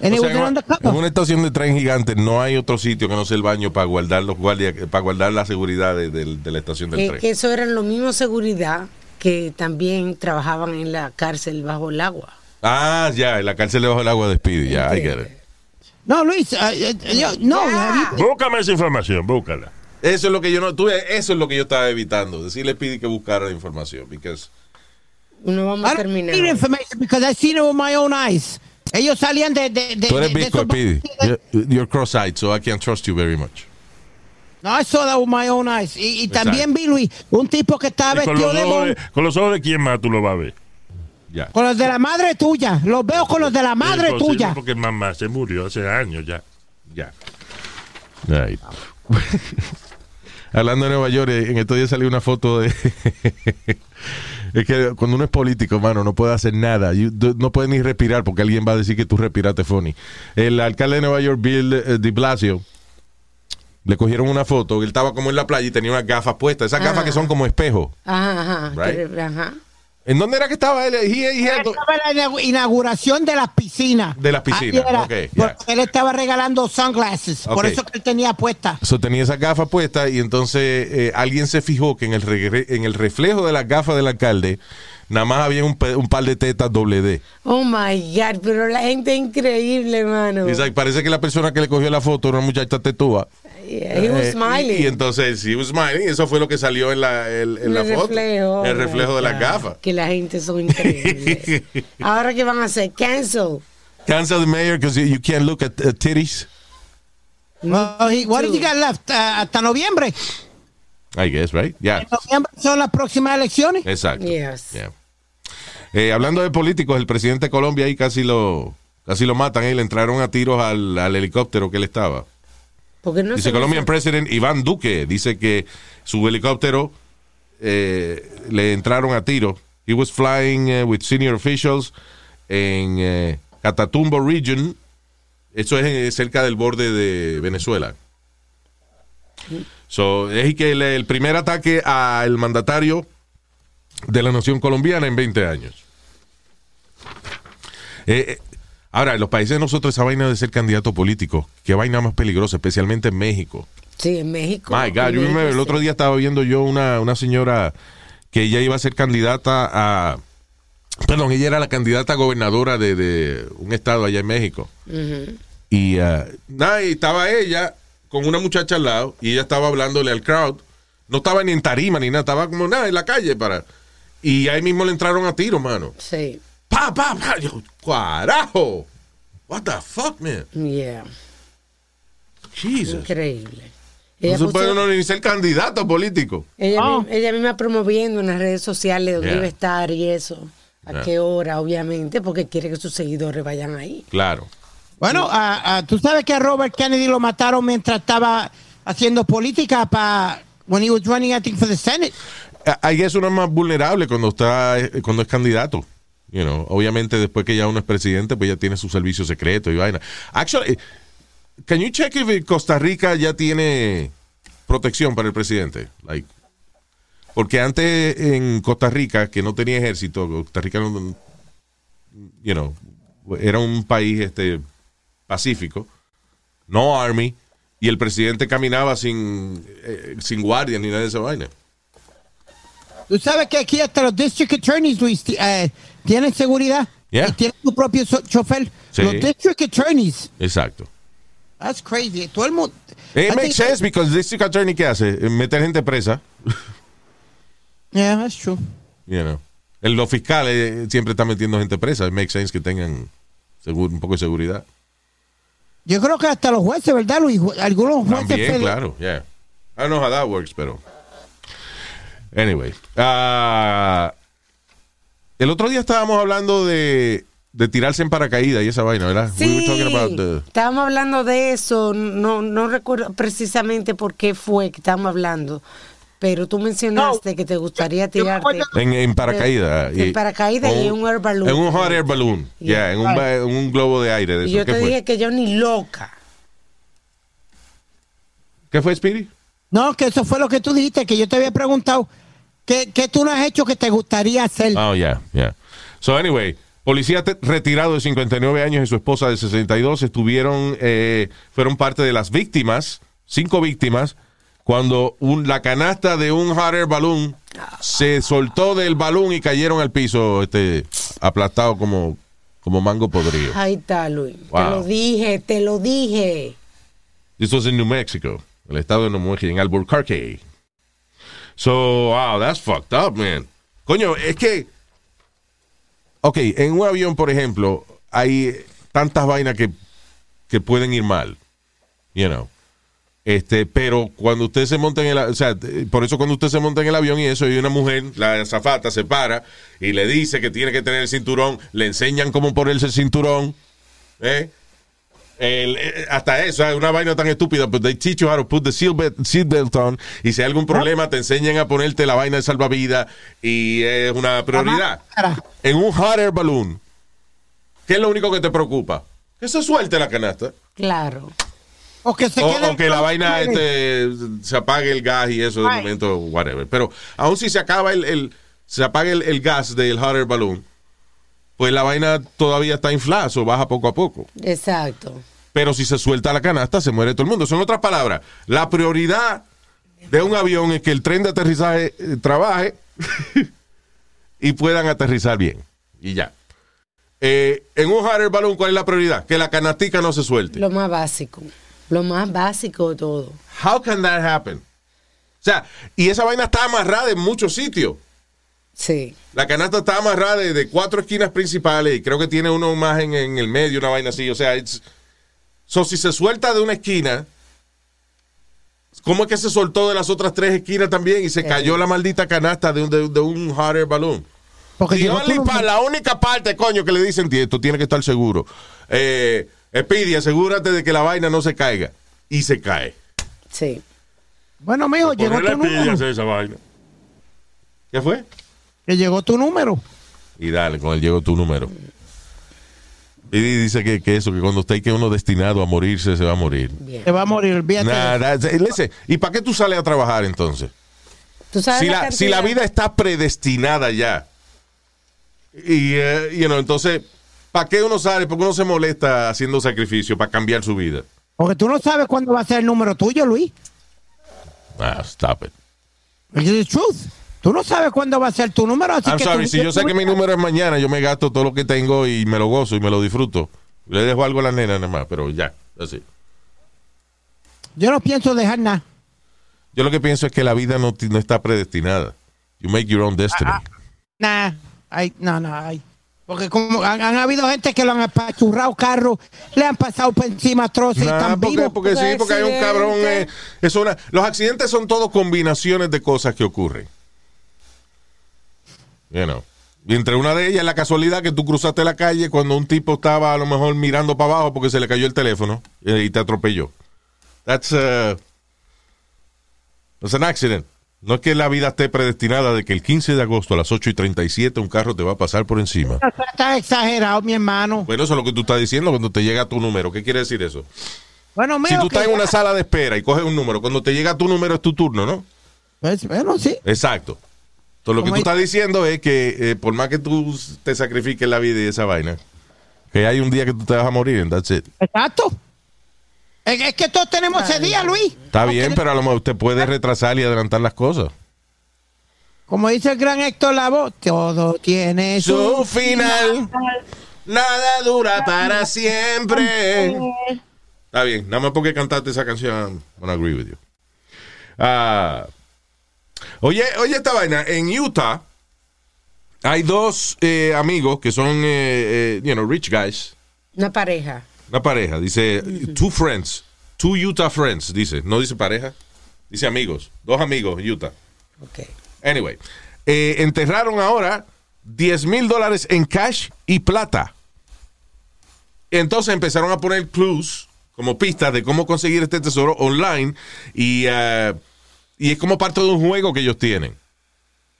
En O el sea, en, una, undercover. en una estación de tren gigante no hay otro sitio que no sea el baño para guardar los guardias, para guardar la seguridad de, de- de la estación del que, tren. que eso eran los mismos seguridad que también trabajaban en la cárcel bajo el agua. Ah, ya, en la cárcel debajo del agua de Speedy, ya, I get it. No, Luis, eh, eh, yo- no, Ya. Búscame esa información, búscala. Eso es lo que yo no, tú, eso es lo que yo estaba evitando, decirle a Speedy que buscara la información, because No vamos I a don't terminar. need information because I seen it with my own eyes. Ellos salían de, de, de, tú eres de- vestidos. You're, you're cross-eyed, so I can't trust you very much. No, I saw that with my own eyes. Y, y también vi, Luis, un tipo que estaba vestido los de ojos con los ojos de quién más tú lo vas a ver. Ya. con los de la madre tuya. Los veo con los de la madre tuya. Porque mamá se murió hace años ya. Ya. Right. [LAUGHS] Hablando de Nueva York, eh, en estos días salió una foto de. [LAUGHS] es que cuando uno es político, mano, no puede hacer nada. You- no puede ni respirar porque alguien va a decir que tú respiraste funny. El alcalde de Nueva York, Bill eh, de Blasio, le cogieron una foto. Él estaba como en la playa y tenía unas gafas puestas. Esas gafas que son como espejo. Ajá, ajá. Right. que- ajá. ¿En dónde era que estaba él? Estaba en la inaug- inauguración de las piscinas. De las piscinas, era, porque él estaba regalando sunglasses. Por eso que él tenía puesta. So, tenía esas gafas puestas y entonces eh, alguien se fijó que en el, en el reflejo de las gafas del alcalde nada más había un, un par de tetas doble D. Oh my God, pero la gente es increíble, like, parece que la persona que le cogió la foto era una muchacha tetúa. Yeah, he was Eh, smiling. Y, y entonces, he was smiling. Y eso fue lo que salió en la, el- en la foto. reflejo. el reflejo de las gafas. Que la gente son increíbles. [LAUGHS] Ahora que van a hacer cancel. Cancel the mayor because you can't look at, at titties. Oh, he- what did you got left? Ah, hasta noviembre. I guess, right? Yeah. En noviembre son las próximas elecciones. Exacto. Yes. Yeah. Eh, hablando de políticos, el presidente de Colombia ahí casi lo, casi lo matan. eh, le entraron a tiros al, al helicóptero que él estaba. No Dice Colombian President Iván Duque. Dice que su helicóptero eh, le entraron a tiro. He was flying eh, with senior officials en eh, Catatumbo Region. Eso es cerca del borde de Venezuela. So, es que el, el primer ataque al mandatario de la nación colombiana en 20 años. Eh, ahora, en los países de nosotros, esa vaina de ser candidato político, qué vaina más peligrosa, especialmente en México. Sí, en México. My God, yo me- el otro día estaba viendo yo una, una señora que ella iba a ser candidata a. Perdón, ella era la candidata a gobernadora de, de un estado allá en México. Y nada, y estaba ella con una muchacha al lado y ella estaba hablándole al crowd. No estaba ni en tarima ni nada, estaba como nada en la calle para. Y ahí mismo le entraron a tiro, mano. Sí, Pa, pa, pa. Yo, carajo. What the fuck, man? yeah. Jesus. Increíble. No Ella, se puso- puede uno ni ser candidato político. ella, mi- ella misma promoviendo en las redes sociales dónde Yeah. iba a estar y eso. A Yeah. qué hora, obviamente, porque quiere que sus seguidores vayan ahí. Claro. Bueno, ah, ah, tú sabes que a Robert Kennedy lo mataron mientras estaba haciendo política para when he was running, I think, for the Senate. Ahí es uno más vulnerable cuando está eh, cuando es candidato. You know, obviamente después que ya uno es presidente, pues ya tiene su servicio secreto y vaina. Actually, can you check if Costa Rica ya tiene protección para el presidente? Like, Porque antes en Costa Rica, que no tenía ejército, Costa Rica no, you know, era un país este pacífico, no army, y el presidente caminaba sin, eh, sin guardia ni nada de esa vaina. Tú sabes que aquí hasta los district attorneys, Luis, eh, tienen seguridad. Yeah. Y tienen su propio so- chofer. Sí. Los district attorneys. Exacto. That's crazy. Todo el mundo. It I makes sense because district attorney ¿qué hace? Meter gente presa, Yeah, that's true. you know. El- Los fiscales eh, siempre están metiendo gente presa. It makes sense que tengan seguro, un poco de seguridad. Yo creo que hasta los jueces, ¿verdad, Luis? Algunos jueces. También, claro, yeah. I don't know how that works, pero. Anyway. ah, el otro día estábamos hablando de, de tirarse en paracaídas y esa vaina, ¿verdad? Sí, the- estábamos hablando de eso, no, no recuerdo precisamente por qué fue que estábamos hablando, pero tú mencionaste que te gustaría tirarte en, en paracaídas. En paracaídas y en un air balloon. En un hot air balloon. Yeah. Yeah, en, un, ba- en un globo de aire. De y eso. yo ¿Qué, te fue? dije que yo ni loca. ¿Qué fue, Speedy? No, que eso fue lo que tú dijiste, que yo te había preguntado. ¿Qué, qué tú no has hecho que te gustaría hacer? Oh, yeah, yeah. So, anyway, policía retirado de 59 años y su esposa de 62 estuvieron, eh, fueron parte de las víctimas, cinco víctimas, cuando un- la canasta de un hot air balloon se soltó del balón y cayeron al piso, este, aplastado como, como mango podrido. Ahí está, Luis. Te lo dije, te lo dije. This was in New Mexico, el estado de New Mexico, en Albuquerque. So, wow, that's fucked up, man. Coño, es que. Ok, en un avión, por ejemplo, hay tantas vainas que, que pueden ir mal. You know. Este, pero cuando usted se monta en el a- o sea, por eso cuando usted se monta en el avión y eso, y una mujer, la azafata, se para y le dice que tiene que tener el cinturón, le enseñan cómo ponerse el cinturón, ¿eh? El- eh, hasta eso, es una vaina tan estúpida, pero they teach you how to put the seatbelt seatbelt on, y si hay algún problema te enseñan a ponerte la vaina de salvavidas y es una prioridad. En un hot air balloon, ¿qué es lo único que te preocupa? Que se suelte la canasta. Claro. O que se O, quede o que la el- vaina este, se apague el gas y eso de momento, whatever. Pero aún si se acaba el, el- se apaga el, el gas del hot air balloon, pues la vaina todavía está inflada o baja poco a poco. Exacto. Pero si se suelta la canasta, se muere todo el mundo. Son otras palabras. La prioridad de un avión es que el tren de aterrizaje eh, trabaje [LAUGHS] y puedan aterrizar bien. Y ya. Eh, en un air balloon, ¿cuál es la prioridad? Que la canastica no se suelte. Lo más básico. Lo más básico de todo. How can that happen? O sea, y esa vaina está amarrada en muchos sitios. Sí. La canasta está amarrada de, de cuatro esquinas principales y creo que tiene uno más en, en el medio, una vaina así. O sea, it's- so, si se suelta de una esquina, ¿cómo es que se soltó de las otras tres esquinas también y se cayó la maldita canasta de un, de, de un hot air balloon? Porque llegó only pa- la única parte, coño, que le dicen, "Tío, esto tiene que estar seguro. Eh, Speedy, asegúrate de que la vaina no se caiga. Y se cae. Sí. Bueno, mijo, llegó tu número. esa vaina. ¿Qué fue? Que llegó tu número. Y dale, con él llegó tu número. Y dice que, que eso, que cuando usted que uno destinado a morirse, se va a morir. Bien. Te va a morir, olvídate. listen, ¿y para qué tú sales a trabajar entonces? ¿Tú sabes Si la la, si la vida está predestinada ya. Y, eh, you know, entonces, ¿para qué uno sale? Porque uno se molesta haciendo sacrificio para cambiar su vida. Porque tú no sabes cuándo va a ser el número tuyo, Luis. Ah, stop it. It's the truth. Tú no sabes cuándo va a ser tu número, así I'm que sorry, tú- si yo sé que mi número es mañana, yo me gasto todo lo que tengo y me lo gozo y me lo disfruto. Le dejo algo a la nena nada más, pero ya, así. Yo no pienso dejar nada. Yo lo que pienso es que la vida no, no está predestinada. You make your own destiny. Nah, ay, no, no, ay. Porque como han, han habido gente que lo han apachurrado carros, le han pasado por encima trozos y Nah, están porque, vivos. porque sí, porque hay un cabrón. eh, es una- los accidentes son todo combinaciones de cosas que ocurren. You know. Y entre una de ellas, la casualidad que tú cruzaste la calle cuando un tipo estaba a lo mejor mirando para abajo porque se le cayó el teléfono y te atropelló. That's, uh, that's an accident. No es que la vida esté predestinada de que el 15 de agosto a las 8 y 37 un carro te va a pasar por encima. Estás exagerado, mi hermano. Bueno, eso es lo que tú estás diciendo cuando te llega tu número. ¿Qué quiere decir eso? Bueno, Si tú estás en una sala de espera y coges un número, cuando te llega tu número es tu turno, ¿no? Pues, bueno, sí. Exacto. Entonces, lo que tú estás diciendo es que eh, por más que tú te sacrifiques la vida y esa vaina, que hay un día que tú te vas a morir, and that's it. Exacto. Es, que todos tenemos ese día, Luis. Está bien, pero a lo mejor usted puede retrasar y adelantar las cosas. Como dice el gran Héctor Lavoe, todo tiene Su su final, nada dura para siempre. Está bien, nada más porque cantaste esa canción, I'm gonna agree with you. Ah, oye, oye esta vaina, en Utah hay dos eh, amigos que son, eh, eh, you know, rich guys, Una pareja. una pareja, dice, two friends, two Utah friends, dice, no dice pareja, dice amigos, dos amigos, Utah. Ok. Anyway, eh, enterraron ahora 10 mil dólares en cash y plata. Entonces empezaron a poner clues como pistas de cómo conseguir este tesoro online y, eh, y es como parte de un juego que ellos tienen.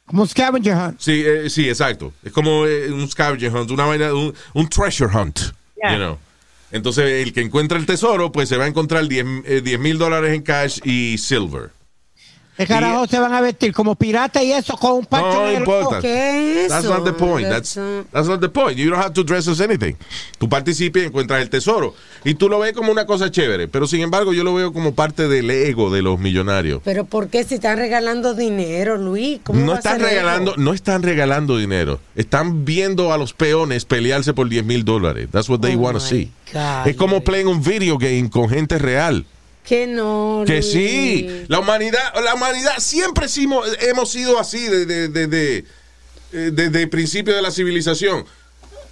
como scavenger hunt. Sí, eh, sí, exacto. Es como eh, un scavenger hunt, una vaina, un, un treasure hunt. Yeah. you know. Entonces, el que encuentra el tesoro, pues se va a encontrar 10 mil dólares en cash y silver. ¿Qué carajo se van a vestir? Como pirata y eso con un parche No importa. ¿Qué es That's eso? not the point. That's, that's not the point. You don't have to dress as anything. Tú participas y encuentras el tesoro. Y tú lo ves como una cosa chévere. Pero sin embargo, yo lo veo como parte del ego de los millonarios. Pero ¿por qué si están regalando dinero, Luis? ¿Cómo No va a están ser regalando, no están regalando dinero. Están viendo a los peones pelearse por 10 mil dólares. That's what they Oh want to see. God, es como Luis. playing un video game con gente real. Que no, Que Luis. sí, la humanidad, la humanidad siempre hemos, hemos sido así desde de, de, eh, desde el principio de la civilización.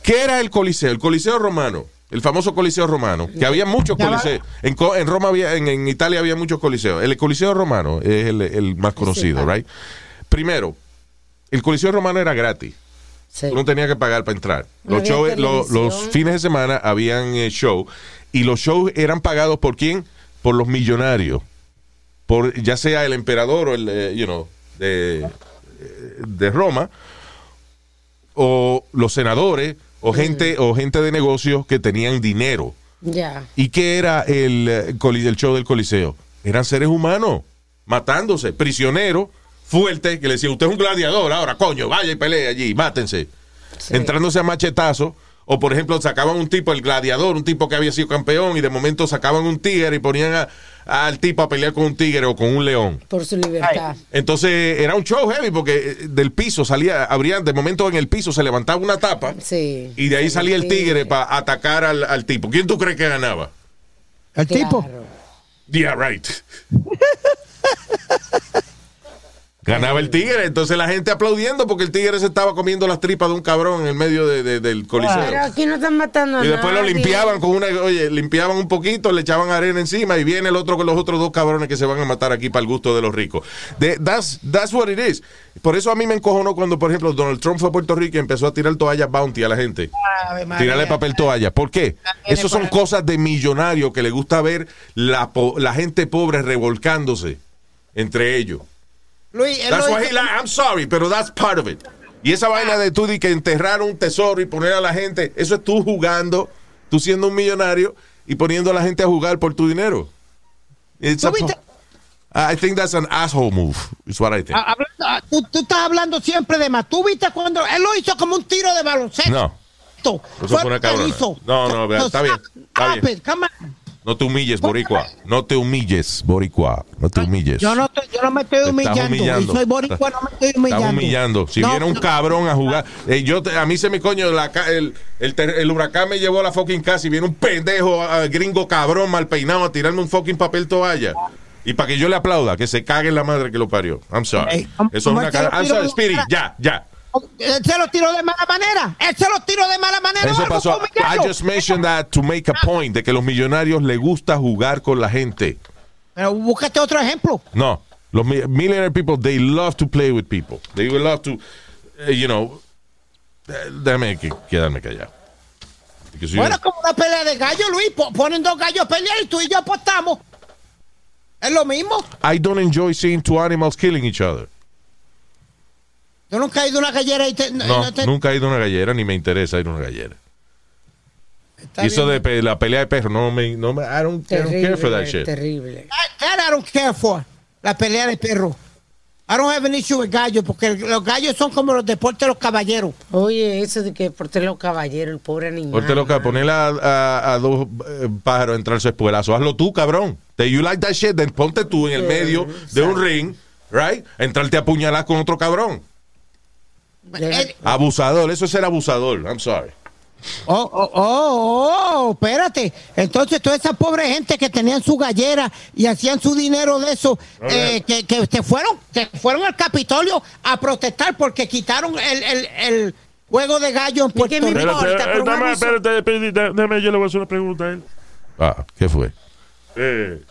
¿Qué era el Coliseo? El Coliseo romano, el famoso Coliseo romano, que había muchos coliseos. En, en Roma había, en, en Italia había muchos coliseos. El Coliseo romano es el, el más conocido, right? Primero, el Coliseo romano era gratis. Sí. Tú no tenías que pagar para entrar. Los, shows- los fines de semana habían eh, show y los shows eran pagados por quién? Por los millonarios. Por ya sea el emperador o el, eh, you know, de, de Roma o los senadores o gente o gente de negocios que tenían dinero. ¿Y qué era el, eh, el show del Coliseo? Eran seres humanos matándose, prisioneros, fuertes, que le decían, usted es un gladiador, ahora coño, vaya y pelee allí, mátense. Entrándose a machetazo. O, por ejemplo, sacaban un tipo, el gladiador, un tipo que había sido campeón, y de momento sacaban un tigre y ponían a- al tipo a pelear con un tigre o con un león. Por su libertad. Entonces era un show heavy porque eh, del piso salía, habría, de momento en el piso se levantaba una tapa Sí. y de ahí salía el tigre para atacar al, al tipo. ¿Quién tú crees que ganaba? El tipo. Yeah, right. [LAUGHS] Ganaba el tigre, entonces la gente aplaudiendo porque el tigre se estaba comiendo las tripas de un cabrón en el medio de- de- del coliseo. Pero aquí no están matando a Y después lo limpiaban con una, oye, limpiaban un poquito, le echaban arena encima y viene el otro con los otros dos cabrones que se van a matar aquí para el gusto de los ricos. De- that's, that's what it is. Por eso a mí me encojonó cuando, por ejemplo, Donald Trump fue a Puerto Rico y empezó a tirar toallas bounty a la gente. Tirarle papel toalla. ¿Por qué? Eso es son cosas de millonarios que le gusta ver la, la gente pobre revolcándose entre ellos. Luis, That's why he li- I'm sorry, pero that's part of it. Y esa vaina de tú de que enterrar un tesoro y poner a la gente, eso es tú jugando, tú siendo un millonario y poniendo a la gente a jugar por tu dinero. It's. I think that's an asshole move. Is what I think. Ah, hablando- ah, tú, tú estás hablando siempre de más. ¿Tú viste cuando él lo hizo como un tiro de baloncesto? No. Eso fue una cabrona. No, no, vea, está bien, está bien. come on. No te humilles, boricua. No te humilles, boricua. No te humilles. Yo no, estoy- yo no me estoy Te humillando. humillando. Soy boricua, no me estoy humillando. Estás humillando. Si No, viene un no. cabrón a jugar, eh, yo te- a mí se me coño, la el, el, el huracán me llevó a la fucking casa y viene un pendejo ah, gringo cabrón mal peinado a tirarme un fucking papel toalla. Y para que yo le aplauda, que se cague en la madre que lo parió. I'm sorry. Ey, ¿cómo- Eso es una cara. I'm sorry, Spirit, ya, ya. Él se lo tiró de mala manera. Él se lo tiró de mala manera. Eso pasó. I just mentioned that to make a point de que los millonarios les gusta jugar con la gente. Pero búscate otro ejemplo. No, los mi- millionaire people, they love to play with people. They would love to, eh, you know, eh, déjame que- quedarme callado. Bueno, como una pelea de gallos, Luis. Po- Ponen dos gallos a pelear y tú y yo apostamos. Es lo mismo. I don't enjoy seeing two animals killing each other. Yo nunca he ido a una gallera y te, no, No, no te- nunca he ido a una gallera, ni me interesa ir a una gallera. Está Y eso bien. de pe- la pelea de perros, no me, no me, I don't, I don't care for that Terrible, shit. terrible. That I don't care for. La pelea de perro. I don't have an issue with gallos, porque los gallos son como los deportes de los caballeros. Oye, eso de que por los caballeros, el pobre animal. Ponte loca, ponerle a, a- a dos eh, pájaros a entrar su espuelazo. Hazlo tú, cabrón. Te you like that shit, then ponte tú en el medio de un ring, right? Entrarte a apuñalar con otro cabrón. Eh, Abusador, eso es ser abusador. I'm sorry. Oh, oh, oh, oh, espérate. Entonces, toda esa pobre gente que tenían su gallera y hacían su dinero de eso, eh, que, que se fueron, se fueron al Capitolio a protestar porque quitaron el, el, el juego de gallo en ¿Y qué Puerto Rico. Espérate, eh, espérate, espérate, déjame, yo le voy a hacer una pregunta a él. Ah, ¿qué fue? Eh,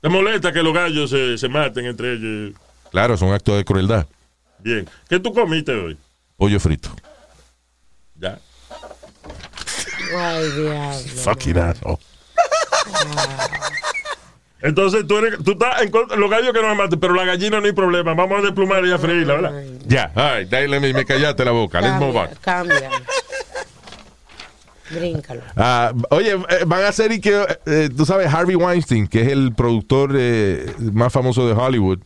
¿Te molesta que los gallos se, se maten entre ellos? Claro, es un acto de crueldad. Bien. ¿Qué tú comiste hoy? Pollo frito. Ya. Ay, diablo. Fucking asshole. Entonces tú, eres, tú estás en contra los gallos que no me maten, pero la gallina no hay problema. Vamos a desplumar y a freírla, ¿verdad? Ya, ay, dale, me, me callaste la boca. Let's move on. cambia, cambia. Bríncalo. Ah, oye, eh, van a hacer y que, eh, tú sabes, Harvey Weinstein, que es el productor eh, más famoso de Hollywood,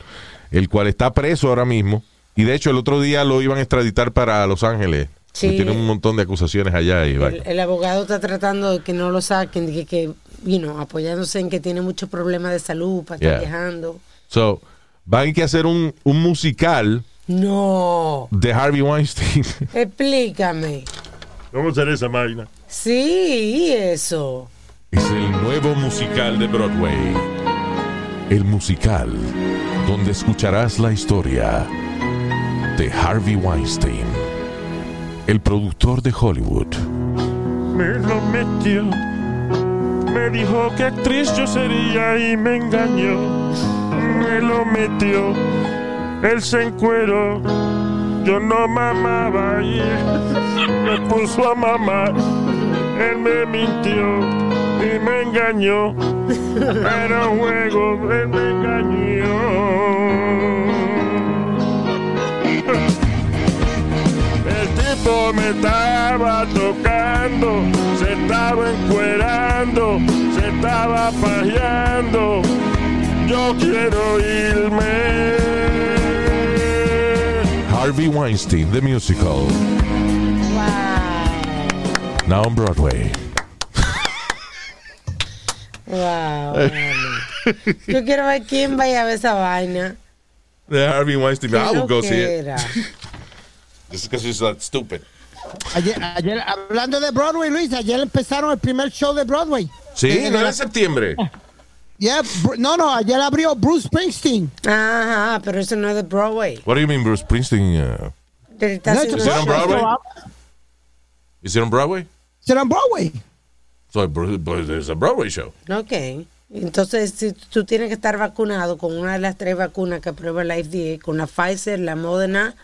el cual está preso ahora mismo. Y de hecho, el otro día lo iban a extraditar para Los Ángeles. Sí. Tienen un montón de acusaciones allá. Y El, el abogado está tratando de que no lo saquen, de que, que you know, apoyándose en que tiene muchos problemas de salud para estar Yeah. viajando. So, van a que hacer un, un musical No, de Harvey Weinstein. [LAUGHS] explícame. ¿Cómo será esa máquina? Sí, y eso. Es el nuevo musical de Broadway. El musical donde escucharás la historia de Harvey Weinstein, el productor de Hollywood. Me lo metió. Me dijo que actriz yo sería y me engañó. Me lo metió. Él se encueró. Yo no mamaba y [LAUGHS] me puso a mamar. Él me mintió y me engañó. Era un juego, él me engañó. Tipo me estaba tocando, se estaba encuerando, se estaba pajeando. Yo quiero irme. Harvey Weinstein, the musical, Wow. now on Broadway. Wow. vale. Yo quiero ver quién vaya a ver esa vaina. The Harvey Weinstein, I will go see it. [LAUGHS] Just because it's that stupid. Ayer, ayer, hablando de Broadway, Luis, ayer empezaron el primer show de Broadway. Sí, Eh, no era en septiembre. [LAUGHS] Yeah, no, no, ayer abrió Bruce Springsteen. Ajá, pero eso no es de Broadway. What do you mean, Bruce Springsteen? uh, Él está No, haciendo- it's it on Broadway? show. is it on Broadway? Será en Broadway. So Bru- it's a Broadway show. Ok. Entonces, si tú tienes que estar vacunado con una de las tres vacunas que aprueba la FDA, con la Pfizer, la Moderna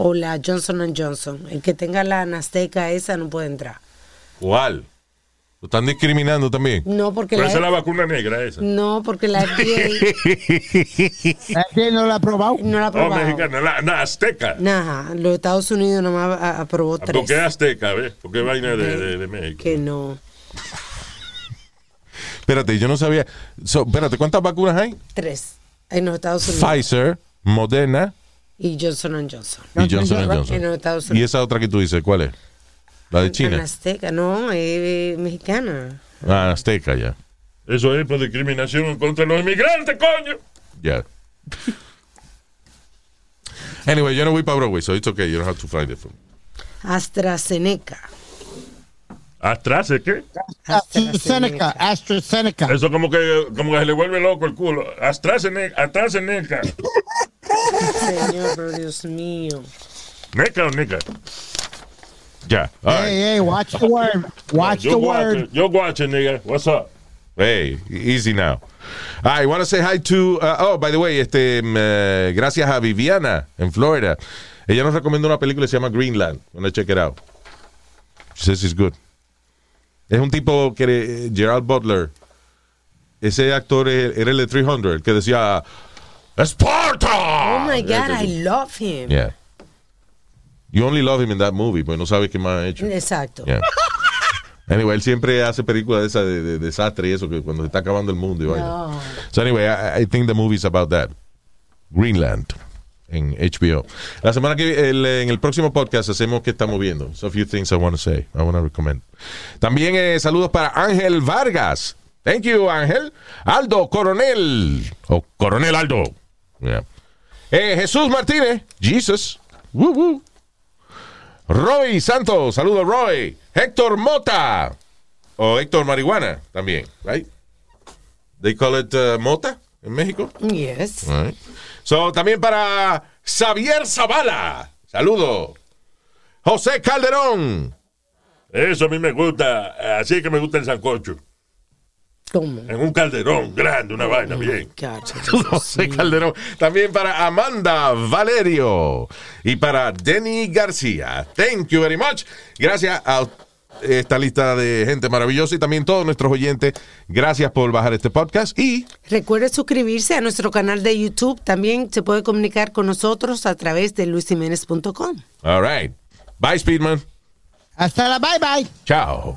o la Johnson Johnson. El que tenga la Anasteca esa no puede entrar. ¿Cuál? Lo están discriminando también. No, porque Pero la, esa es la vacuna negra esa. no, porque la FDA Aquí [LAUGHS] no lo ha probado. no la ha Oh, aprobado. mexicana, la, la azteca. Ajá, los Estados Unidos nomás a- aprobó Ah, tres. ¿Por qué azteca, ves? Porque vaina de, de, de México. Que no. [LAUGHS] Espérate, yo no sabía. So, espérate, ¿cuántas vacunas hay? Tres. En los Estados Unidos. Pfizer, Moderna Y Johnson Johnson. y Johnson En los Johnson. Estados Y esa otra que tú dices, ¿cuál es? La de China. Anasteca, no, es mexicana. Ah, Azteca, ya. Eso es por discriminación contra los inmigrantes, coño. Ya. Anyway, yo no voy para Broadway, so it's okay. You don't have to find it for me. AstraZeneca. ¿Atrás de qué? AstraZeneca, AstraZeneca. Eso como que, como que se le vuelve loco el culo. AstraZeneca. AstraZeneca. Señor, pero Dios mío. Ya. All right. Hey, hey, watch the word. Watch yo the word. Yo watch it, nigga. What's up? Hey, easy now. I want to say hi to. uh, oh, by the way, este, mm, eh, gracias a Viviana en Florida. Ella nos recomendó una película que se llama Greenland. Wanna check it out. She says it's good. Es un tipo que eh, Gerald Butler. Ese actor eh, era el de 300, el que decía Sparta. Oh my God, I love him. Yeah. You only love him in that movie, pues no sabes qué más ha hecho. Exacto. Yeah. Anyway, él siempre hace películas de esa de, de desastre y eso, que cuando se está acabando el mundo y. No. So anyway, I, I think the movie is about that. Greenland. en HBO. La semana que el, en el próximo podcast hacemos que estamos viendo. So a few things I want to say. I want to recommend. También eh, saludos para Ángel Vargas. Thank you, Ángel. Aldo Coronel. O Coronel Aldo. Yeah. Eh, Jesús Martínez. Jesus. Woo, woo. Roy Santos. Saludos, Roy. Héctor Mota. O Héctor Marihuana también, right? They call it uh, Mota en México. Yes. Right. So, también para Xavier Zavala. Saludo. José Calderón. Eso a mí me gusta. Así que me gusta el sancocho. ¿Cómo? En un calderón grande, una vaina bien. José [LAUGHS] Calderón. También para Amanda Valerio. Y para Denny García. Thank you very much. Gracias a esta lista de gente maravillosa y también todos nuestros oyentes. Gracias por bajar este podcast y Recuerde suscribirse a nuestro canal de YouTube. También se puede comunicar con nosotros a través de luisiménez.com. all right. Bye Speedman. Hasta la bye bye. Chao.